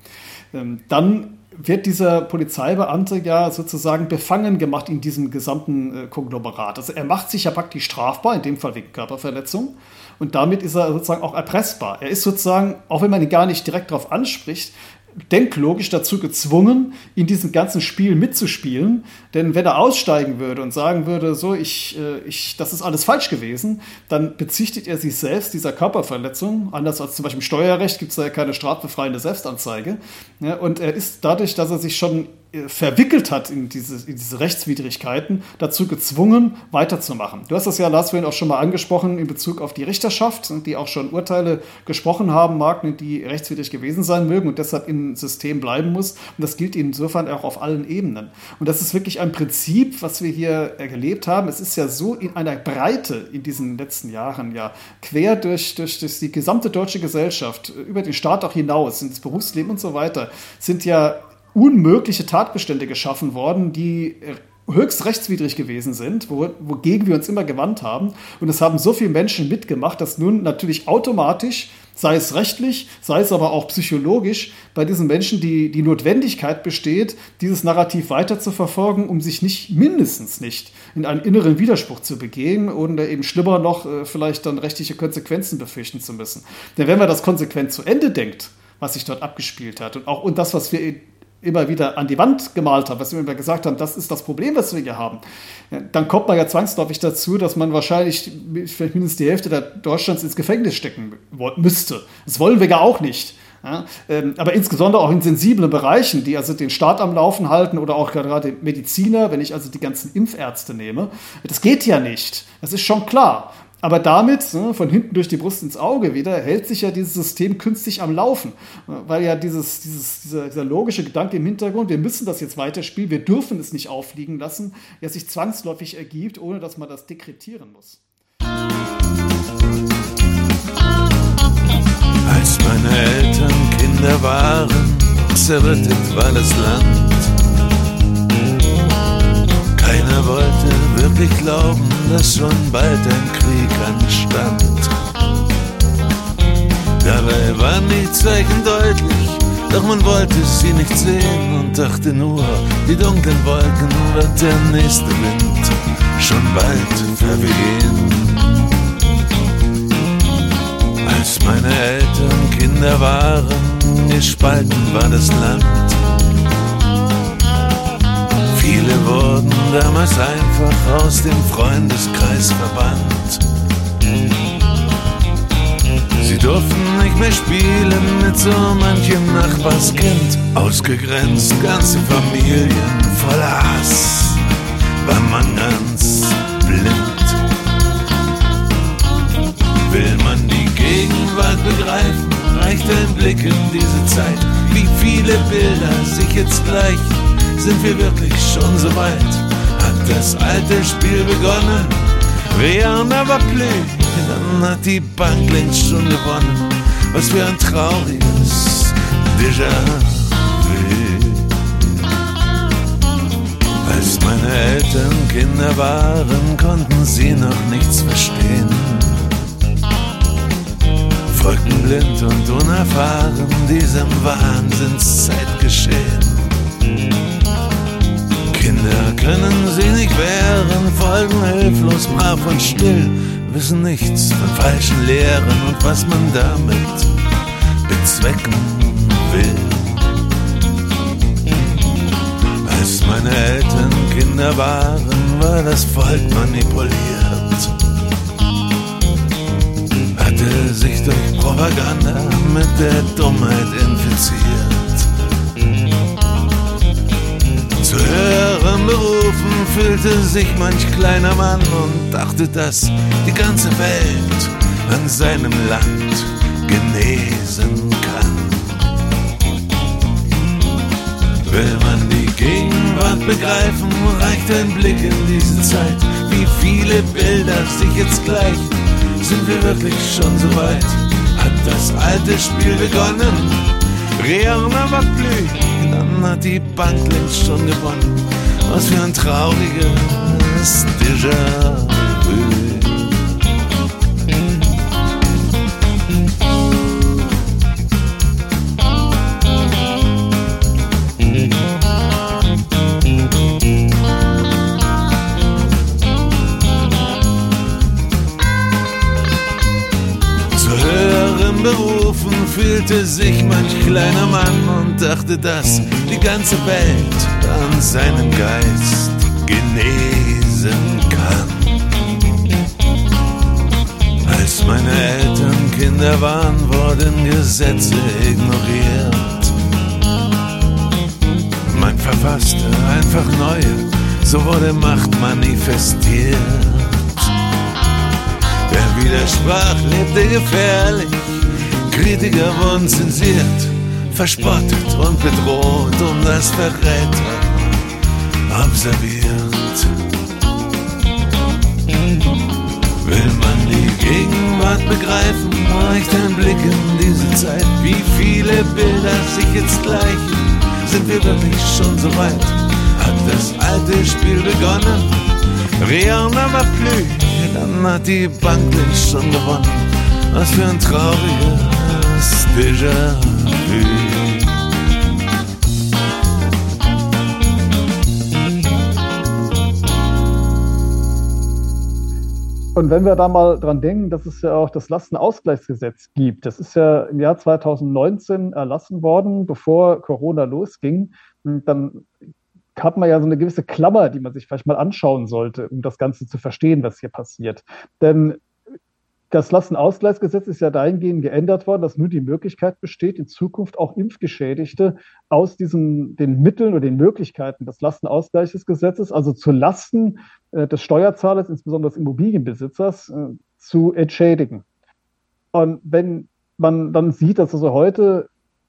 ähm, dann wird dieser Polizeibeamte ja sozusagen befangen gemacht in diesem gesamten äh, Konglomerat. Also er macht sich ja praktisch strafbar, in dem Fall wegen Körperverletzung. Und damit ist er sozusagen auch erpressbar. Er ist sozusagen, auch wenn man ihn gar nicht direkt darauf anspricht, denklogisch dazu gezwungen, in diesem ganzen Spiel mitzuspielen. Denn wenn er aussteigen würde und sagen würde, so, ich, äh, ich, das ist alles falsch gewesen, dann bezichtigt er sich selbst dieser Körperverletzung. Anders als zum Beispiel im Steuerrecht gibt es ja keine strafbefreiende Selbstanzeige. Und er ist dadurch, dass er sich schon verwickelt hat in diese, in diese Rechtswidrigkeiten, dazu gezwungen, weiterzumachen. Du hast das ja, Lars, vorhin auch schon mal angesprochen in Bezug auf die Richterschaft, die auch schon Urteile gesprochen haben mag, die rechtswidrig gewesen sein mögen und deshalb im System bleiben muss. Und das gilt insofern auch auf allen Ebenen. Und das ist wirklich ein Prinzip, was wir hier erlebt haben. Es ist ja so in einer Breite in diesen letzten Jahren ja quer durch, durch, durch die gesamte deutsche Gesellschaft, über den Staat auch hinaus, ins Berufsleben und so weiter, sind ja unmögliche Tatbestände geschaffen worden, die höchst rechtswidrig gewesen sind, wo, wogegen wir uns immer gewandt haben. Und es haben so viele Menschen mitgemacht, dass nun natürlich automatisch, sei es rechtlich, sei es aber auch psychologisch, bei diesen Menschen die, die Notwendigkeit besteht, dieses Narrativ weiter zu verfolgen, um sich nicht, mindestens nicht, in einen inneren Widerspruch zu begehen und eben schlimmer noch äh, vielleicht dann rechtliche Konsequenzen befürchten zu müssen. Denn wenn man das konsequent zu Ende denkt, was sich dort abgespielt hat und auch und das, was wir immer wieder an die Wand gemalt haben, was wir immer gesagt haben, das ist das Problem, was wir hier haben, dann kommt man ja zwangsläufig dazu, dass man wahrscheinlich vielleicht mindestens die Hälfte der Deutschlands ins Gefängnis stecken müsste. Das wollen wir ja auch nicht. Ja, ähm, aber insbesondere auch in sensiblen Bereichen, die also den Staat am Laufen halten oder auch gerade Mediziner, wenn ich also die ganzen Impfärzte nehme, das geht ja nicht. Das ist schon klar. Aber damit, ne, von hinten durch die Brust ins Auge wieder, hält sich ja dieses System künstlich am Laufen. Weil ja dieses, dieses, dieser, dieser logische Gedanke im Hintergrund, wir müssen das jetzt weiterspielen, wir dürfen es nicht auffliegen lassen, ja sich zwangsläufig ergibt, ohne dass man das dekretieren muss. Als meine Eltern Kinder waren, zerrüttet war das Land keiner wollte wirklich glauben, dass schon bald ein Krieg anstand. Dabei waren die Zeichen deutlich, doch man wollte sie nicht sehen und dachte nur, die dunklen Wolken wird der nächste Wind schon bald verwehen. Als meine Eltern Kinder waren, gespalten war das Land Viele wurden damals einfach aus dem Freundeskreis verbannt. Sie durften nicht mehr spielen mit so manchem Nachbarskind. Ausgegrenzt, ganze Familien voller Hass, war man ganz blind. Will man die Gegenwart begreifen, reicht ein Blick in diese Zeit, wie viele Bilder sich jetzt gleichen sind wir wirklich schon so weit? Hat das alte Spiel begonnen? Rien aber plus, dann hat die Bank längst schon gewonnen. Was für ein trauriges Déjà-vu. Als meine Eltern Kinder waren, konnten sie noch nichts verstehen. Folgten blind und unerfahren diesem Wahnsinnszeitgeschehen. Kinder können sie nicht wehren, folgen hilflos, brav und still, wissen nichts von falschen Lehren und was man damit bezwecken will. Als meine Eltern Kinder waren, war das Volk manipuliert. Hatte sich durch Propaganda mit der Dummheit infiziert. Zu höheren Berufen fühlte sich manch kleiner Mann und dachte, dass die ganze Welt an seinem Land genesen kann. Will man die Gegenwart begreifen, reicht ein Blick in diese Zeit. Wie viele Bilder sich jetzt gleichen, sind wir wirklich schon so weit? Hat das alte Spiel begonnen? Rien n'ava plus, dann hat die Bank längst schon gewonnen. Was für ein trauriges Déjà-vu. Fühlte sich manch kleiner Mann und dachte, dass die ganze Welt an seinem Geist genesen kann. Als meine Eltern Kinder waren, wurden Gesetze ignoriert. Man verfasste einfach neue, so wurde Macht manifestiert. Wer widersprach, lebte gefährlich Kritiker wurden zensiert, verspottet und bedroht um das Verräter observiert. Will man die Gegenwart begreifen, reicht ein Blick in diese Zeit. Wie viele Bilder sich jetzt gleichen, sind wir wirklich schon so weit? Hat das alte Spiel begonnen? Rien n'a plus, dann hat die Bank schon gewonnen. Was für ein trauriges Déjà-vu. Und wenn wir da mal dran denken, dass es ja auch das Lastenausgleichsgesetz gibt, das ist ja im Jahr 2019 erlassen worden, bevor Corona losging, dann hat man ja so eine gewisse Klammer, die man sich vielleicht mal anschauen sollte, um das Ganze zu verstehen, was hier passiert. Denn das Lastenausgleichsgesetz ist ja dahingehend geändert worden, dass nur die Möglichkeit besteht, in Zukunft auch Impfgeschädigte aus diesen, den Mitteln oder den Möglichkeiten des Lastenausgleichsgesetzes, also zu Lasten äh, des Steuerzahlers, insbesondere des Immobilienbesitzers, äh, zu entschädigen. Und wenn man dann sieht, dass also heute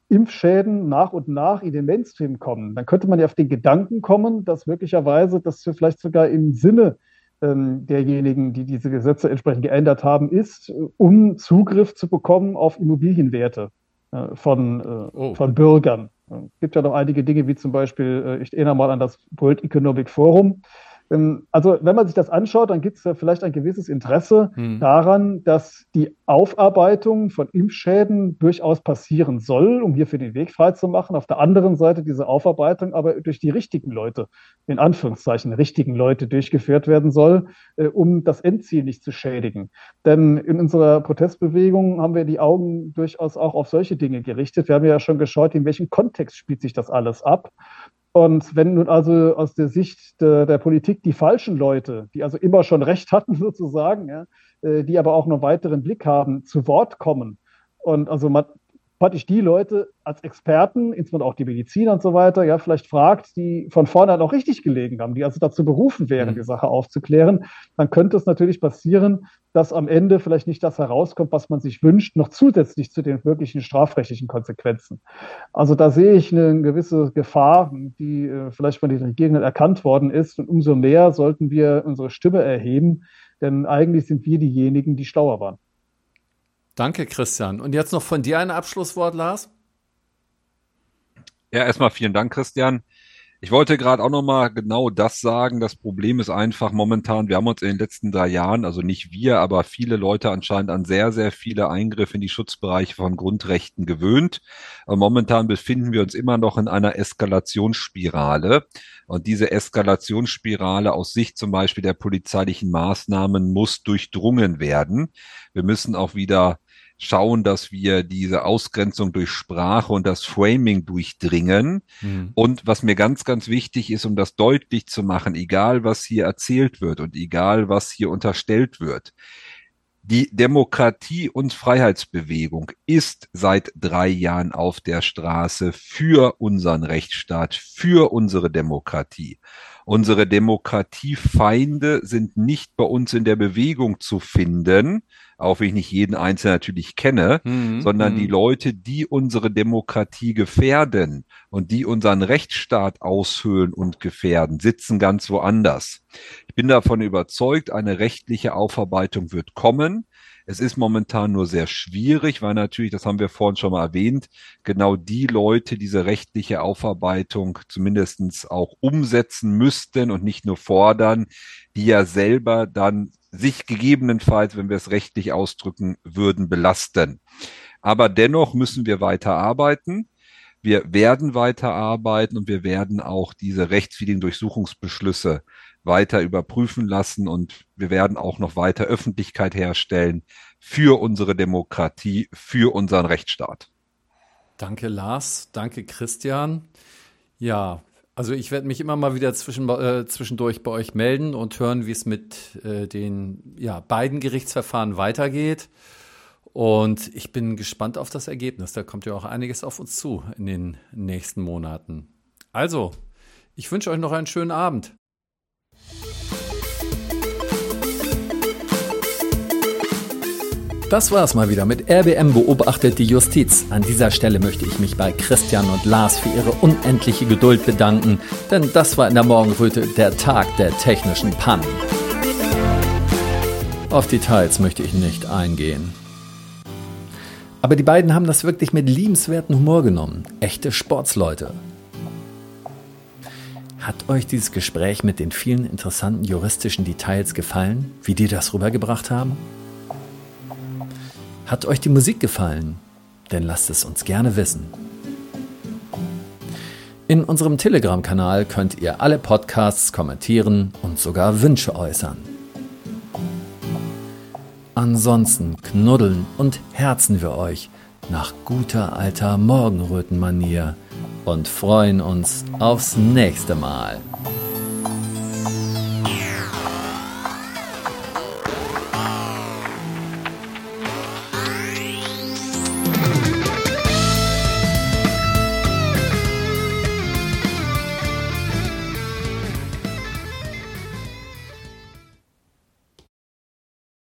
Impfschäden nach und nach in den Mainstream kommen, dann könnte man ja auf den Gedanken kommen, dass möglicherweise das vielleicht sogar im Sinne derjenigen, die diese Gesetze entsprechend geändert haben, ist, um Zugriff zu bekommen auf Immobilienwerte äh, von, äh, oh. von Bürgern. Es gibt ja noch einige Dinge, wie zum Beispiel, äh, ich erinnere mal an das World Economic Forum, ähm, also wenn man sich das anschaut, dann gibt es ja vielleicht ein gewisses Interesse hm. daran, dass die Aufarbeitung von Impfschäden durchaus passieren soll, um hierfür den Weg freizumachen. Auf der anderen Seite diese Aufarbeitung aber durch die richtigen Leute, in Anführungszeichen richtigen Leute durchgeführt werden soll, äh, um das Endziel nicht zu schädigen. Denn in unserer Protestbewegung haben wir die Augen durchaus auch auf solche Dinge gerichtet. Wir haben ja schon geschaut, in welchem Kontext spielt sich das alles ab. Und wenn nun also aus der Sicht der, der, Politik die falschen Leute, die also immer schon Recht hatten [LAUGHS] sozusagen, ja, äh, die aber auch noch weiteren Blick haben, zu Wort kommen und also man, praktisch die Leute als Experten, insbesondere auch die Mediziner und so weiter, ja, vielleicht fragt, die von vornherein auch richtig gelegen haben, die also dazu berufen wären, mhm. die Sache aufzuklären, dann könnte es natürlich passieren, dass am Ende vielleicht nicht das herauskommt, was man sich wünscht, noch zusätzlich zu den wirklichen strafrechtlichen Konsequenzen. Also da sehe ich eine gewisse Gefahr, die äh, vielleicht von den Regierenden erkannt worden ist. Und umso mehr sollten wir unsere Stimme erheben, denn eigentlich sind wir diejenigen, die schlauer waren. Danke, Christian. Und jetzt noch von dir ein Abschlusswort, Lars? Ja, erstmal vielen Dank, Christian. Ich wollte gerade auch nochmal genau das sagen. Das Problem ist einfach momentan, wir haben uns in den letzten drei Jahren, also nicht wir, aber viele Leute anscheinend an sehr, sehr viele Eingriffe in die Schutzbereiche von Grundrechten gewöhnt. Aber momentan befinden wir uns immer noch in einer Eskalationsspirale. Und diese Eskalationsspirale aus Sicht zum Beispiel der polizeilichen Maßnahmen muss durchdrungen werden. Wir müssen auch wieder schauen, dass wir diese Ausgrenzung durch Sprache und das Framing durchdringen. Mhm. Und was mir ganz, ganz wichtig ist, um das deutlich zu machen, egal was hier erzählt wird und egal was hier unterstellt wird, die Demokratie- und Freiheitsbewegung ist seit drei Jahren auf der Straße für unseren Rechtsstaat, für unsere Demokratie. Unsere Demokratiefeinde sind nicht bei uns in der Bewegung zu finden, auch wenn ich nicht jeden Einzelnen natürlich kenne, mhm. sondern mhm. die Leute, die unsere Demokratie gefährden und die unseren Rechtsstaat aushöhlen und gefährden, sitzen ganz woanders. Ich bin davon überzeugt, eine rechtliche Aufarbeitung wird kommen. Es ist momentan nur sehr schwierig, weil natürlich, das haben wir vorhin schon mal erwähnt, genau die Leute diese rechtliche Aufarbeitung zumindestens auch umsetzen müssten und nicht nur fordern, die ja selber dann sich gegebenenfalls, wenn wir es rechtlich ausdrücken würden, belasten. Aber dennoch müssen wir weiter arbeiten. Wir werden weiter arbeiten und wir werden auch diese rechtswidrigen Durchsuchungsbeschlüsse weiter überprüfen lassen und wir werden auch noch weiter Öffentlichkeit herstellen für unsere Demokratie, für unseren Rechtsstaat. Danke, Lars. Danke, Christian. Ja, also ich werde mich immer mal wieder zwischen, äh, zwischendurch bei euch melden und hören, wie es mit äh, den ja, beiden Gerichtsverfahren weitergeht. Und ich bin gespannt auf das Ergebnis. Da kommt ja auch einiges auf uns zu in den nächsten Monaten. Also, ich wünsche euch noch einen schönen Abend. Das war's mal wieder mit RBM beobachtet die Justiz. An dieser Stelle möchte ich mich bei Christian und Lars für ihre unendliche Geduld bedanken, denn das war in der Morgenröte der Tag der technischen Pannen. Auf Details möchte ich nicht eingehen. Aber die beiden haben das wirklich mit liebenswerten Humor genommen. Echte Sportsleute. Hat euch dieses Gespräch mit den vielen interessanten juristischen Details gefallen, wie die das rübergebracht haben? Hat euch die Musik gefallen? Denn lasst es uns gerne wissen. In unserem Telegram-Kanal könnt ihr alle Podcasts kommentieren und sogar Wünsche äußern. Ansonsten knuddeln und herzen wir euch nach guter alter Morgenrötenmanier und freuen uns aufs nächste Mal.